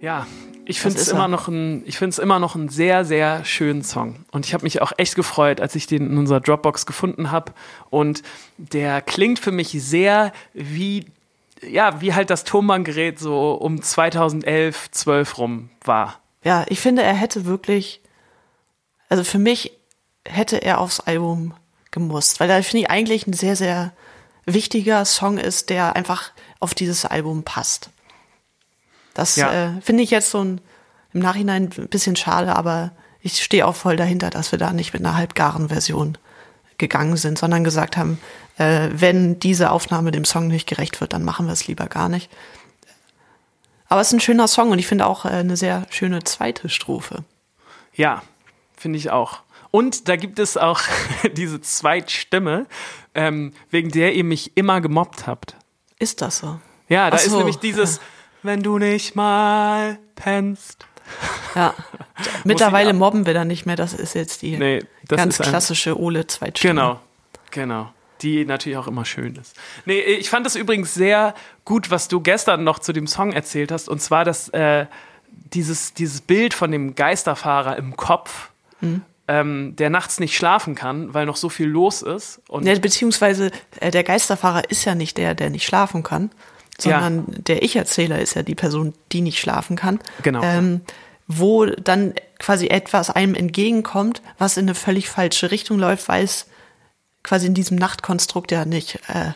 S2: Ja, ich finde es immer
S3: er.
S2: noch ein, ich finde es immer noch einen sehr, sehr schönen Song. Und ich habe mich auch echt gefreut, als ich den in unserer Dropbox gefunden habe. Und der klingt für mich sehr wie, ja, wie halt das Tonbandgerät so um 2011, 12 rum war.
S3: Ja, ich finde, er hätte wirklich, also für mich hätte er aufs Album gemusst, weil er, finde ich, eigentlich ein sehr, sehr wichtiger Song ist, der einfach auf dieses Album passt. Das
S2: Ja.
S3: äh, finde ich jetzt so ein, im Nachhinein ein bisschen schade, aber ich stehe auch voll dahinter, dass wir da nicht mit einer halbgaren Version gegangen sind, sondern gesagt haben, äh, wenn diese Aufnahme dem Song nicht gerecht wird, dann machen wir es lieber gar nicht. Aber es ist ein schöner Song und ich finde auch äh, eine sehr schöne zweite Strophe.
S2: Ja, finde ich auch. Und da gibt es auch diese Zweitstimme, ähm, wegen der ihr mich immer gemobbt habt.
S3: Ist das so?
S2: Ja, da
S3: Ach
S2: ist
S3: so,
S2: nämlich dieses, wenn du nicht mal pennst.
S3: Ja. Mittlerweile mobben wir da nicht mehr. Das ist jetzt die
S2: Nee,
S3: ganz klassische Ole Zweitstimme.
S2: Genau, genau. Die natürlich auch immer schön ist. Nee, ich fand es übrigens sehr gut, was du gestern noch zu dem Song erzählt hast. Und zwar, dass äh, dieses, dieses Bild von dem Geisterfahrer im Kopf,
S3: Mhm.
S2: Ähm, der nachts nicht schlafen kann, weil noch so viel los ist. Und
S3: Ja, beziehungsweise äh, der Geisterfahrer ist ja nicht der, der nicht schlafen kann, sondern der Ich-Erzähler ist ja die Person, die nicht schlafen kann.
S2: Genau.
S3: Ähm, wo dann quasi etwas einem entgegenkommt, was in eine völlig falsche Richtung läuft, weil es quasi in diesem Nachtkonstrukt ja nicht, äh,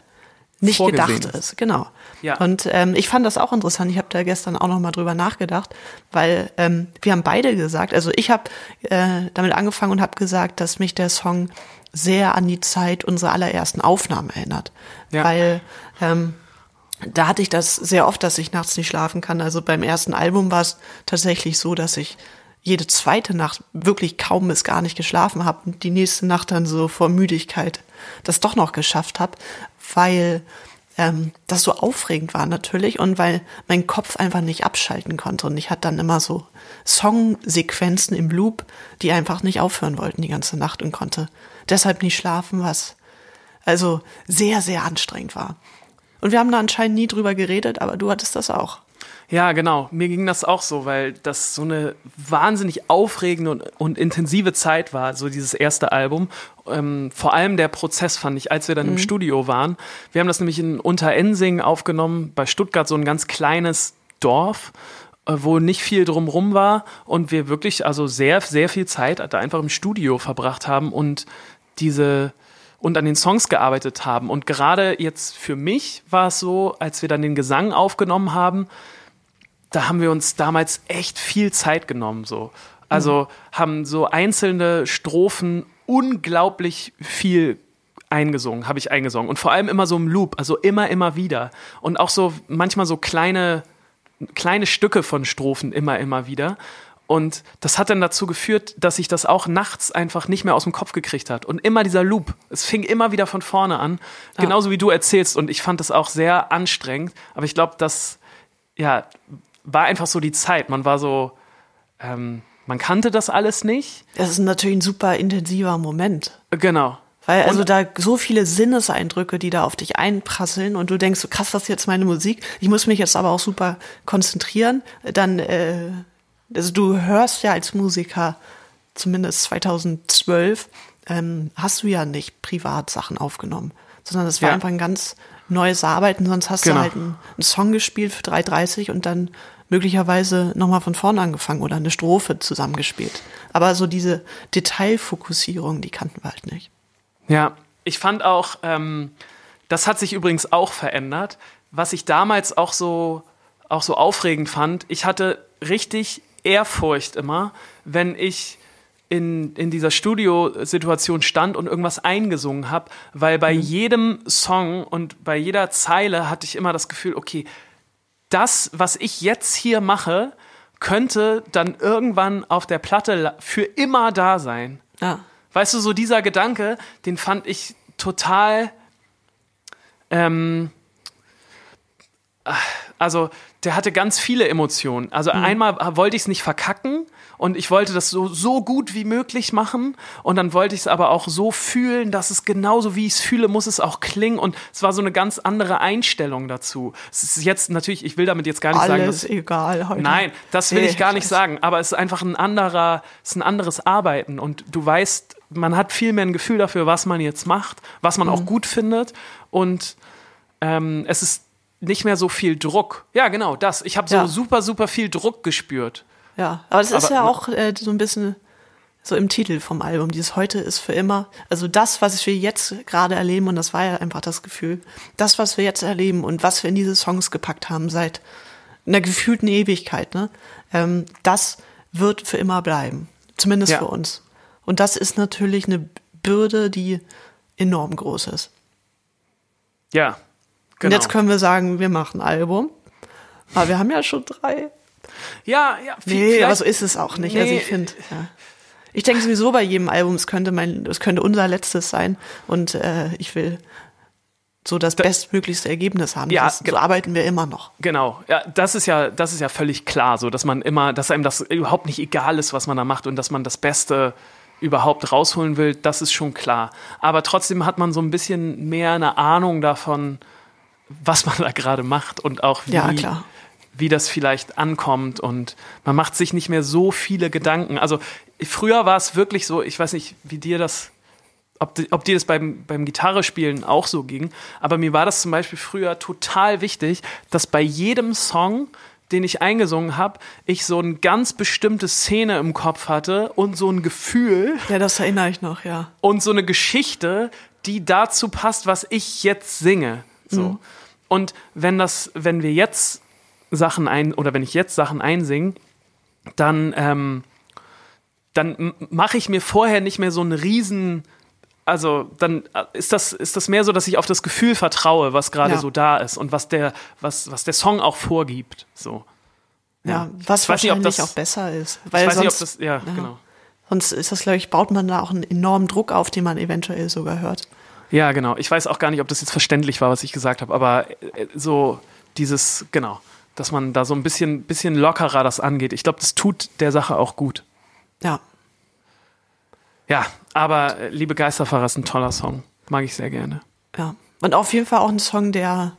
S3: nicht
S2: Vorgesehen
S3: gedacht
S2: ist.
S3: ist. Genau.
S2: Ja.
S3: Und ähm, ich fand das auch interessant. Ich habe da gestern auch noch mal drüber nachgedacht, weil ähm, wir haben beide gesagt, also ich habe äh, damit angefangen und habe gesagt, dass mich der Song sehr an die Zeit unserer allerersten Aufnahmen erinnert,
S2: Ja.
S3: weil ähm, da hatte ich das sehr oft, dass ich nachts nicht schlafen kann. Also beim ersten Album war es tatsächlich so, dass ich jede zweite Nacht wirklich kaum bis gar nicht geschlafen habe und die nächste Nacht dann so vor Müdigkeit das doch noch geschafft habe, weil ähm, das so aufregend war natürlich und weil mein Kopf einfach nicht abschalten konnte und ich hatte dann immer so Songsequenzen im Loop, die einfach nicht aufhören wollten die ganze Nacht und konnte deshalb nicht schlafen, was also sehr, sehr anstrengend war. Und wir haben da anscheinend nie drüber geredet, aber du hattest das auch.
S2: Ja, genau. Mir ging das auch so, weil das so eine wahnsinnig aufregende und, und intensive Zeit war, so dieses erste Album. Ähm, vor allem der Prozess fand ich, als wir dann im Studio waren. Wir haben das nämlich in Unterensing aufgenommen, bei Stuttgart so ein ganz kleines Dorf, äh, wo nicht viel drumrum war und wir wirklich also sehr, sehr viel Zeit da einfach im Studio verbracht haben und diese und an den Songs gearbeitet haben. Und gerade jetzt für mich war es so, als wir dann den Gesang aufgenommen haben, da haben wir uns damals echt viel Zeit genommen, so. Also haben so einzelne Strophen unglaublich viel eingesungen, habe ich eingesungen. Und vor allem immer so im Loop, also immer, immer wieder. Und auch so manchmal so kleine, kleine Stücke von Strophen immer, immer wieder. Und das hat dann dazu geführt, dass ich das auch nachts einfach nicht mehr aus dem Kopf gekriegt hat. Und immer dieser Loop. Es fing immer wieder von vorne an. Genauso wie du erzählst. Und ich fand das auch sehr anstrengend. Aber ich glaube, das, ja, war einfach so die Zeit. Man war so, ähm, man kannte das alles nicht.
S3: Das ist natürlich ein super intensiver Moment.
S2: Genau.
S3: Weil also da so viele Sinneseindrücke, die da auf dich einprasseln und du denkst, so krass, das ist jetzt meine Musik. Ich muss mich jetzt aber auch super konzentrieren. Dann, äh, also du hörst ja als Musiker, zumindest 2012, ähm, hast du ja nicht Privatsachen aufgenommen, sondern das war
S2: Ja.
S3: einfach ein ganz neues Arbeiten. Sonst hast
S2: Genau.
S3: du halt einen, einen Song gespielt für 3,30 und dann möglicherweise nochmal von vorne angefangen oder eine Strophe zusammengespielt. Aber so diese Detailfokussierung, die kannten wir halt nicht.
S2: Ja, ich fand auch, ähm, das hat sich übrigens auch verändert. Was ich damals auch so, auch so aufregend fand, ich hatte richtig Ehrfurcht immer, wenn ich in, in dieser Studiosituation stand und irgendwas eingesungen habe, weil bei jedem Song und bei jeder Zeile hatte ich immer das Gefühl, okay, das, was ich jetzt hier mache, könnte dann irgendwann auf der Platte la- für immer da sein.
S3: Ja.
S2: Weißt du, so dieser Gedanke, den fand ich total, ähm, also der hatte ganz viele Emotionen. Also einmal wollte ich es nicht verkacken und ich wollte das so, so gut wie möglich machen und dann wollte ich es aber auch so fühlen, dass es genauso wie ich es fühle, muss es auch klingen und es war so eine ganz andere Einstellung dazu. Es ist jetzt natürlich, ich will damit jetzt gar nicht sagen, dass
S3: Alles egal heute.
S2: Nein, das will
S3: Nee,
S2: ich gar nicht sagen. Aber es ist einfach ein anderer, es ist ein anderes Arbeiten und du weißt, man hat viel mehr ein Gefühl dafür, was man jetzt macht, was man auch
S3: Mhm.
S2: gut findet und ähm, es ist nicht mehr so viel Druck. Ja, genau, das. Ich habe so
S3: Ja.
S2: super, super viel Druck gespürt.
S3: Ja, aber das ist
S2: Aber-
S3: ja auch äh, so ein bisschen so im Titel vom Album. Dieses Heute ist für immer. Also das, was wir jetzt gerade erleben, und das war ja einfach das Gefühl, das, was wir jetzt erleben und was wir in diese Songs gepackt haben seit einer gefühlten Ewigkeit, ne, ähm, das wird für immer bleiben. Zumindest
S2: Ja.
S3: für uns. Und das ist natürlich eine Bürde, die enorm groß ist.
S2: Ja,
S3: Und
S2: genau.
S3: jetzt können wir sagen, wir machen ein Album. Aber wir haben ja schon drei.
S2: ja, ja,
S3: Nee, aber so ist es auch nicht. Also
S2: Nee.
S3: ich finde, ja. Ich denke sowieso bei jedem Album, es könnte mein, es könnte unser letztes sein und äh, ich will so das bestmöglichste Ergebnis haben.
S2: Ja,
S3: das, so arbeiten wir immer noch.
S2: Genau, ja, das ist ja, das ist ja völlig klar, so dass man immer, dass einem das überhaupt nicht egal ist, was man da macht und dass man das Beste überhaupt rausholen will, das ist schon klar. Aber trotzdem hat man so ein bisschen mehr eine Ahnung davon, was man da gerade macht und auch wie,
S3: Ja,
S2: wie das vielleicht ankommt und man macht sich nicht mehr so viele Gedanken. Also früher war es wirklich so, ich weiß nicht, wie dir das ob, ob dir das beim, beim Gitarrespielen auch so ging, aber mir war das zum Beispiel früher total wichtig, dass bei jedem Song, den ich eingesungen habe, ich so eine ganz bestimmte Szene im Kopf hatte und so ein Gefühl
S3: Ja, das erinnere ich noch, ja.
S2: und so eine Geschichte, die dazu passt, was ich jetzt singe. So. Und wenn das, wenn wir jetzt Sachen ein oder wenn ich jetzt Sachen einsinge, dann, ähm, dann mache ich mir vorher nicht mehr so einen riesen, also dann äh, ist das, ist das mehr so, dass ich auf das Gefühl vertraue, was gerade
S3: Ja.
S2: so da ist und was der, was, was der Song auch vorgibt. So.
S3: Ja, was
S2: Ich weiß nicht, ob
S3: wahrscheinlich
S2: das-
S3: auch besser ist. Weil
S2: ich weiß
S3: sonst,
S2: nicht, ob das, ja, genau.
S3: sonst ist das, glaube ich, baut man da auch einen enormen Druck auf, den man eventuell sogar hört.
S2: Ja, genau. Ich weiß auch gar nicht, ob das jetzt verständlich war, was ich gesagt habe, aber äh, so dieses, genau, dass man da so ein bisschen, bisschen lockerer das angeht. Ich glaube, das tut der Sache auch gut.
S3: Ja.
S2: Ja, aber äh, Liebe Geisterfahrer ist ein toller Song. Mag ich sehr gerne.
S3: Ja. Und auf jeden Fall auch ein Song, der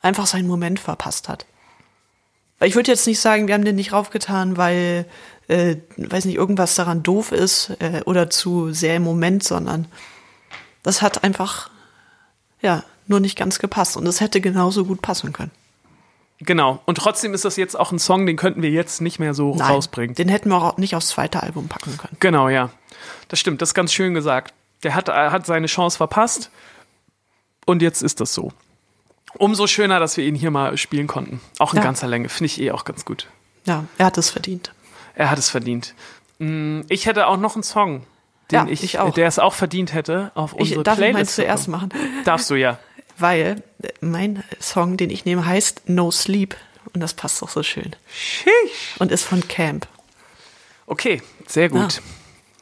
S3: einfach seinen Moment verpasst hat. Weil ich würde jetzt nicht sagen, wir haben den nicht raufgetan, weil, äh, weiß nicht, irgendwas daran doof ist äh, oder zu sehr im Moment, sondern das hat einfach, ja, nur nicht ganz gepasst. Und es hätte genauso gut passen können.
S2: Genau. Und trotzdem ist das jetzt auch ein Song, den könnten wir jetzt nicht mehr so
S3: Nein,
S2: rausbringen.
S3: Den hätten wir auch nicht aufs zweite Album packen können.
S2: Genau, ja. Das stimmt, das ist ganz schön gesagt. Der hat, er hat seine Chance verpasst und jetzt ist das so. Umso schöner, dass wir ihn hier mal spielen konnten. Auch in
S3: Ja.
S2: ganzer Länge. Finde ich eh auch ganz gut.
S3: Ja, er hat es verdient.
S2: Er hat es verdient. Mm, Ich hätte auch noch einen Song, den
S3: Ja,
S2: ich,
S3: ich auch.
S2: der es auch verdient hätte, auf
S3: Ich
S2: unsere
S3: darf ich meinen
S2: Playlist. zu
S3: zuerst machen,
S2: Darfst du ja.
S3: weil äh, mein Song, den ich nehme, heißt No Sleep. Und das passt doch so schön.
S2: Sheesh.
S3: Und ist von Camp.
S2: Okay, sehr gut.
S3: Ja.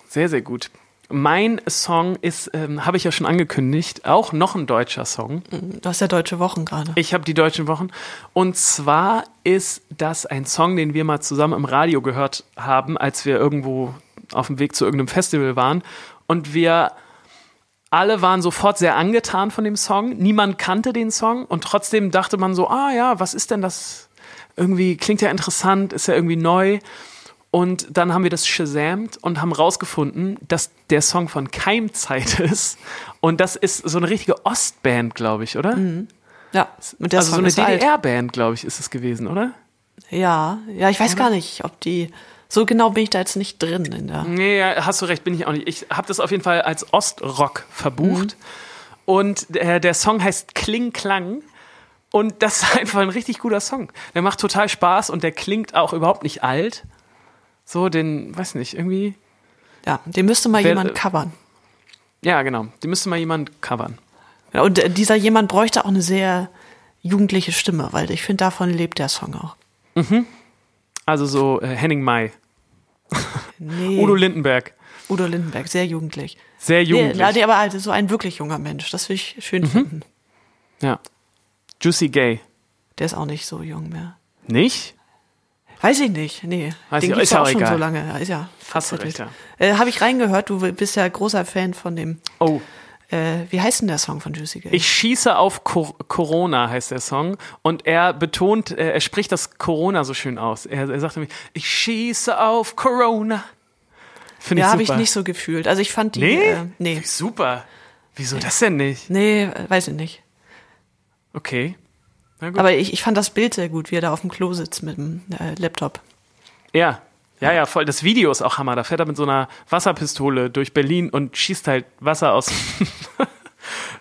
S2: Sehr, sehr gut. Mein Song ist, ähm, habe ich ja schon angekündigt, auch noch ein deutscher Song.
S3: Du hast ja deutsche Wochen gerade.
S2: Ich habe die deutschen Wochen. Und zwar ist das ein Song, den wir mal zusammen im Radio gehört haben, als wir irgendwo auf dem Weg zu irgendeinem Festival waren. Und wir alle waren sofort sehr angetan von dem Song. Niemand kannte den Song und trotzdem dachte man so, ah ja, was ist denn das? Irgendwie klingt ja interessant, ist ja irgendwie neu. Und dann haben wir das shazamt und haben rausgefunden, dass der Song von Keimzeit ist. Und das ist so eine richtige Ostband, glaube ich, oder?
S3: Ja, und der
S2: also so
S3: Song
S2: eine
S3: ist alt.
S2: DDR-Band, glaube ich, ist es gewesen, oder?
S3: Ja, ja, ich weiß gar nicht, ob die. So genau bin ich da jetzt nicht drin in der.
S2: Nee, hast du recht, bin ich auch nicht. Ich habe das auf jeden Fall als Ostrock verbucht. Und der, der Song heißt Kling Klang. Und das ist einfach ein richtig guter Song. Der macht total Spaß und der klingt auch überhaupt nicht alt. So, den, weiß nicht, irgendwie.
S3: Ja, den müsste mal
S2: Wer-
S3: jemand covern.
S2: Ja, genau. Die müsste mal jemand covern.
S3: Ja, und äh, dieser jemand bräuchte auch eine sehr jugendliche Stimme, weil ich finde, davon lebt der Song auch.
S2: Also so äh, Henning May,
S3: Nee,
S2: Udo Lindenberg.
S3: Udo Lindenberg, sehr jugendlich.
S2: Sehr
S3: Nee,
S2: jugendlich.
S3: ja, nee, aber halt so ein wirklich junger Mensch, das will ich schön finden.
S2: ja. Juicy Gay.
S3: Der ist auch nicht so jung mehr.
S2: Nicht?
S3: Weiß ich nicht, nee.
S2: Weiß
S3: Den
S2: ich- ist ja
S3: auch schon
S2: egal.
S3: so lange. Ist ja
S2: Hast du
S3: verzettelt.
S2: recht, ja.
S3: Äh, Habe ich reingehört, du bist ja großer Fan von dem,
S2: Oh.
S3: Äh, wie heißt denn der Song von Juicy Gay?
S2: Ich schieße auf Cor Corona, heißt der Song. Und er betont, äh, er spricht das Corona so schön aus. Er, er sagt nämlich, ich schieße auf Corona. Finde
S3: ja,
S2: ich
S3: habe ich nicht so gefühlt. Also ich fand die,
S2: Nee?
S3: äh, nee,
S2: Super. Wieso das denn nicht?
S3: nee, weiß ich nicht.
S2: Okay.
S3: Aber ich, ich fand das Bild sehr gut, wie er da auf dem Klo sitzt mit dem äh, Laptop.
S2: ja. Ja, ja, voll. Das Video ist auch Hammer. Da fährt er mit so einer Wasserpistole durch Berlin und schießt halt Wasser aus dem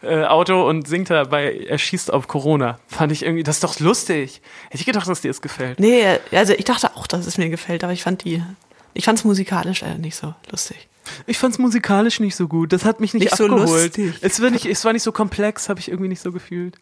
S2: äh, Auto und singt dabei, er schießt auf Corona. Fand ich irgendwie, das ist doch lustig. Hätte ich gedacht, dass dir das gefällt.
S3: Nee, äh, also ich dachte auch, dass es mir gefällt, aber ich fand die, ich fand es musikalisch äh, nicht so lustig.
S2: Ich fand's musikalisch nicht so gut. Das hat mich nicht,
S3: Nicht so
S2: abgeholt.
S3: lustig.
S2: es, war nicht, es war nicht so komplex, habe ich irgendwie nicht so gefühlt.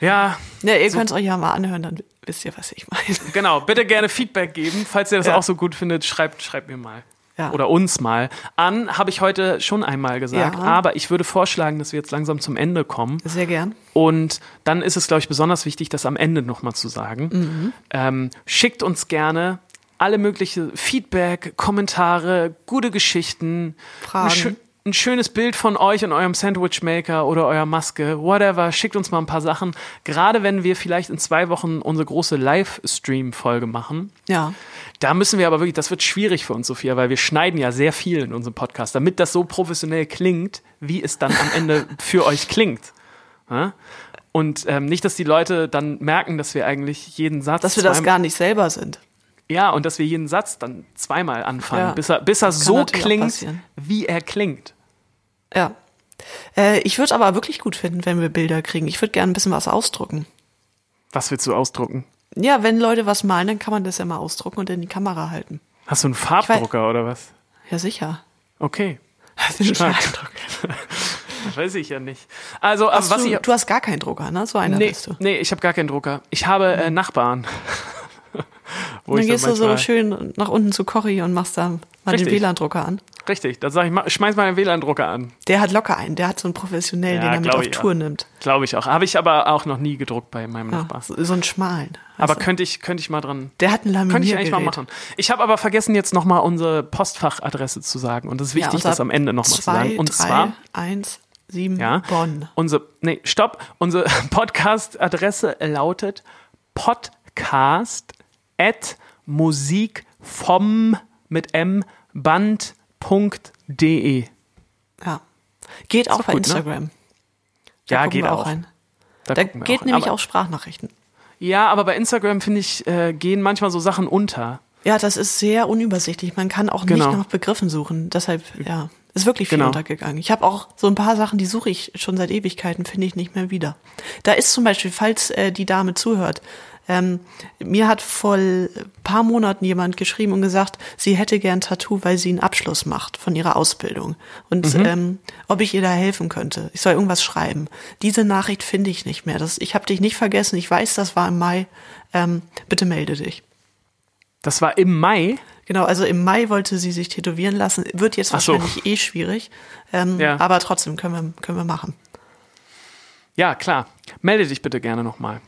S2: Ja,
S3: Ja, ihr könnt es euch ja mal anhören, dann wisst ihr, was ich meine.
S2: genau. Bitte gerne Feedback geben. Falls ihr das
S3: Ja.
S2: auch so gut findet, schreibt, schreibt mir mal.
S3: Ja.
S2: Oder uns mal. An habe ich heute schon einmal gesagt.
S3: Ja.
S2: Aber ich würde vorschlagen, dass wir jetzt langsam zum Ende kommen.
S3: Sehr gern.
S2: Und dann ist es, glaube ich, besonders wichtig, das am Ende nochmal zu sagen.
S3: Mhm.
S2: Ähm, schickt uns gerne alle mögliche Feedback, Kommentare, gute Geschichten,
S3: Fragen.
S2: Ein, schö ein schönes Bild von euch und eurem Sandwichmaker oder eurer Maske, whatever. Schickt uns mal ein paar Sachen. Gerade wenn wir vielleicht in zwei Wochen unsere große Livestream-Folge machen.
S3: Ja.
S2: Da müssen wir aber wirklich, das wird schwierig für uns, Sophia, weil wir schneiden ja sehr viel in unserem Podcast, damit das so professionell klingt, wie es dann am Ende für euch klingt. Ja? Und ähm, nicht, dass die Leute dann merken, dass wir eigentlich jeden Satz.
S3: Dass wir das gar nicht selber sind.
S2: Ja, und dass wir jeden Satz dann zweimal anfangen,
S3: Ja,
S2: bis er, bis er so klingt, wie er klingt.
S3: Ja. Äh, ich würde aber wirklich gut finden, wenn wir Bilder kriegen. Ich würde gerne ein bisschen was ausdrucken.
S2: Was willst du ausdrucken?
S3: Ja, wenn Leute was malen, dann kann man das ja mal ausdrucken und in die Kamera halten.
S2: Hast du einen Farbdrucker oder was?
S3: Ja, sicher.
S2: Okay.
S3: Den
S2: Stark.
S3: Farbdruck.
S2: Das weiß ich ja nicht. Also,
S3: Hast
S2: was
S3: du,
S2: ich.
S3: du hast gar keinen Drucker, ne? So einer
S2: Nee,
S3: bist du.
S2: nee, ich habe gar keinen Drucker. Ich habe äh, Nachbarn. Wo
S3: dann gehst du so schön nach unten zu Cory und machst da mal
S2: Richtig.
S3: den WLAN-Drucker an.
S2: Richtig, da sage ich, schmeiß mal den WLAN-Drucker an.
S3: Der hat locker einen. Der hat so einen professionellen,
S2: Ja,
S3: den er mit auf
S2: ich, ja.
S3: Tour nimmt.
S2: Glaube ich auch. Habe ich aber auch noch nie gedruckt bei meinem
S3: Ja,
S2: Nachbar.
S3: so, so einen schmalen.
S2: Aber
S3: du?
S2: könnte ich, könnte ich mal dran.
S3: der hat ein
S2: Könnte ich
S3: Laminiergerät.
S2: eigentlich mal machen. Ich habe aber vergessen, jetzt nochmal unsere Postfachadresse zu sagen. Und es ist wichtig, das am Ende nochmal zu sagen. Und
S3: zwei,
S2: zwar,
S3: drei, eins, sieben,
S2: ja,
S3: Bonn.
S2: unsere, nee, stopp. Unsere Podcast-Adresse lautet podcast at musik vom mit m band.de.
S3: Ja. Geht auch bei
S2: gut, ne?
S3: Instagram. Da
S2: Ja, geht auch.
S3: rein.
S2: Da
S3: Da geht
S2: auch.
S3: nämlich
S2: aber,
S3: auch Sprachnachrichten.
S2: Ja, aber bei Instagram, finde ich, äh, gehen manchmal so Sachen unter.
S3: Ja, das ist sehr unübersichtlich. Man kann auch
S2: Genau.
S3: nicht nach Begriffen suchen. Deshalb, ja, ist wirklich viel
S2: Genau.
S3: untergegangen. Ich habe auch so ein paar Sachen, die suche ich schon seit Ewigkeiten, finde ich nicht mehr wieder. Da ist zum Beispiel, falls äh, die Dame zuhört, ähm, mir hat vor ein paar Monaten jemand geschrieben und gesagt, sie hätte gern Tattoo, weil sie einen Abschluss macht von ihrer Ausbildung. Und
S2: Mhm.
S3: ähm, ob ich ihr da helfen könnte. Ich soll irgendwas schreiben. Diese Nachricht finde ich nicht mehr. Das, ich habe dich nicht vergessen. Ich weiß, das war im Mai. Ähm, bitte melde dich.
S2: Das war im Mai.
S3: Genau, also im Mai wollte sie sich tätowieren lassen. Wird jetzt
S2: so.
S3: wahrscheinlich eh schwierig. Ähm,
S2: Ja.
S3: Aber trotzdem können wir, können wir machen.
S2: Ja, klar. Melde dich bitte gerne nochmal.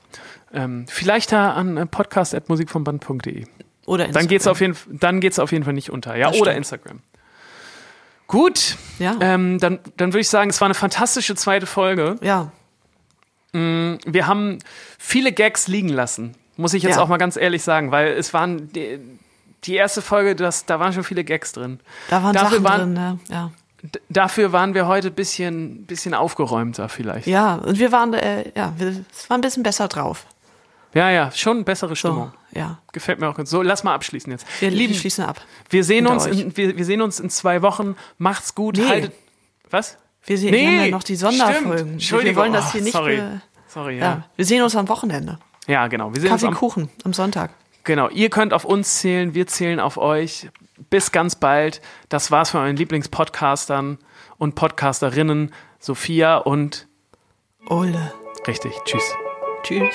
S2: Ähm, vielleicht da an äh, podcast.musikvomband.de.
S3: Oder
S2: Dann geht's
S3: Instagram.
S2: auf jeden dann geht's auf jeden Fall nicht unter. Ja,
S3: Das
S2: oder
S3: stimmt.
S2: Instagram. Gut.
S3: Ja.
S2: Ähm, dann, dann würde ich sagen, es war eine fantastische zweite Folge.
S3: Ja,
S2: Wir haben viele Gags liegen lassen. Muss ich jetzt
S3: Ja.
S2: auch mal ganz ehrlich sagen, weil es waren die, die erste Folge, das, da waren schon viele Gags drin.
S3: da waren
S2: Dafür
S3: Sachen
S2: waren-
S3: drin. Ne? Ja.
S2: Dafür waren wir heute ein bisschen, bisschen aufgeräumter vielleicht.
S3: ja, und wir waren, äh, ja, wir es war ein bisschen besser drauf.
S2: Ja, ja, schon bessere
S3: So,
S2: Stimmung.
S3: ja.
S2: Gefällt mir auch ganz. So, lass mal abschließen jetzt.
S3: Wir
S2: Lieben,
S3: schließen ab.
S2: wir sehen
S3: hinter
S2: uns,
S3: euch.
S2: in, wir, wir sehen uns in zwei Wochen. Macht's gut.
S3: Nee.
S2: Haltet. Was?
S3: Wir, sehen,
S2: Nee,
S3: ja noch die Sonderfolgen. Wir,
S2: Entschuldigung.
S3: wir wollen das hier nicht.
S2: sorry.
S3: be-
S2: Sorry,
S3: Ja.
S2: ja.
S3: wir sehen uns am Wochenende.
S2: Ja, genau. Wir sehen uns
S3: Kaffee,
S2: am,
S3: Kuchen am Sonntag.
S2: Genau, ihr könnt auf uns zählen, wir zählen auf euch. Bis ganz bald. Das war's von euren Lieblingspodcastern und Podcasterinnen, Sophia und
S3: Ole.
S2: richtig, tschüss.
S3: Tschüss.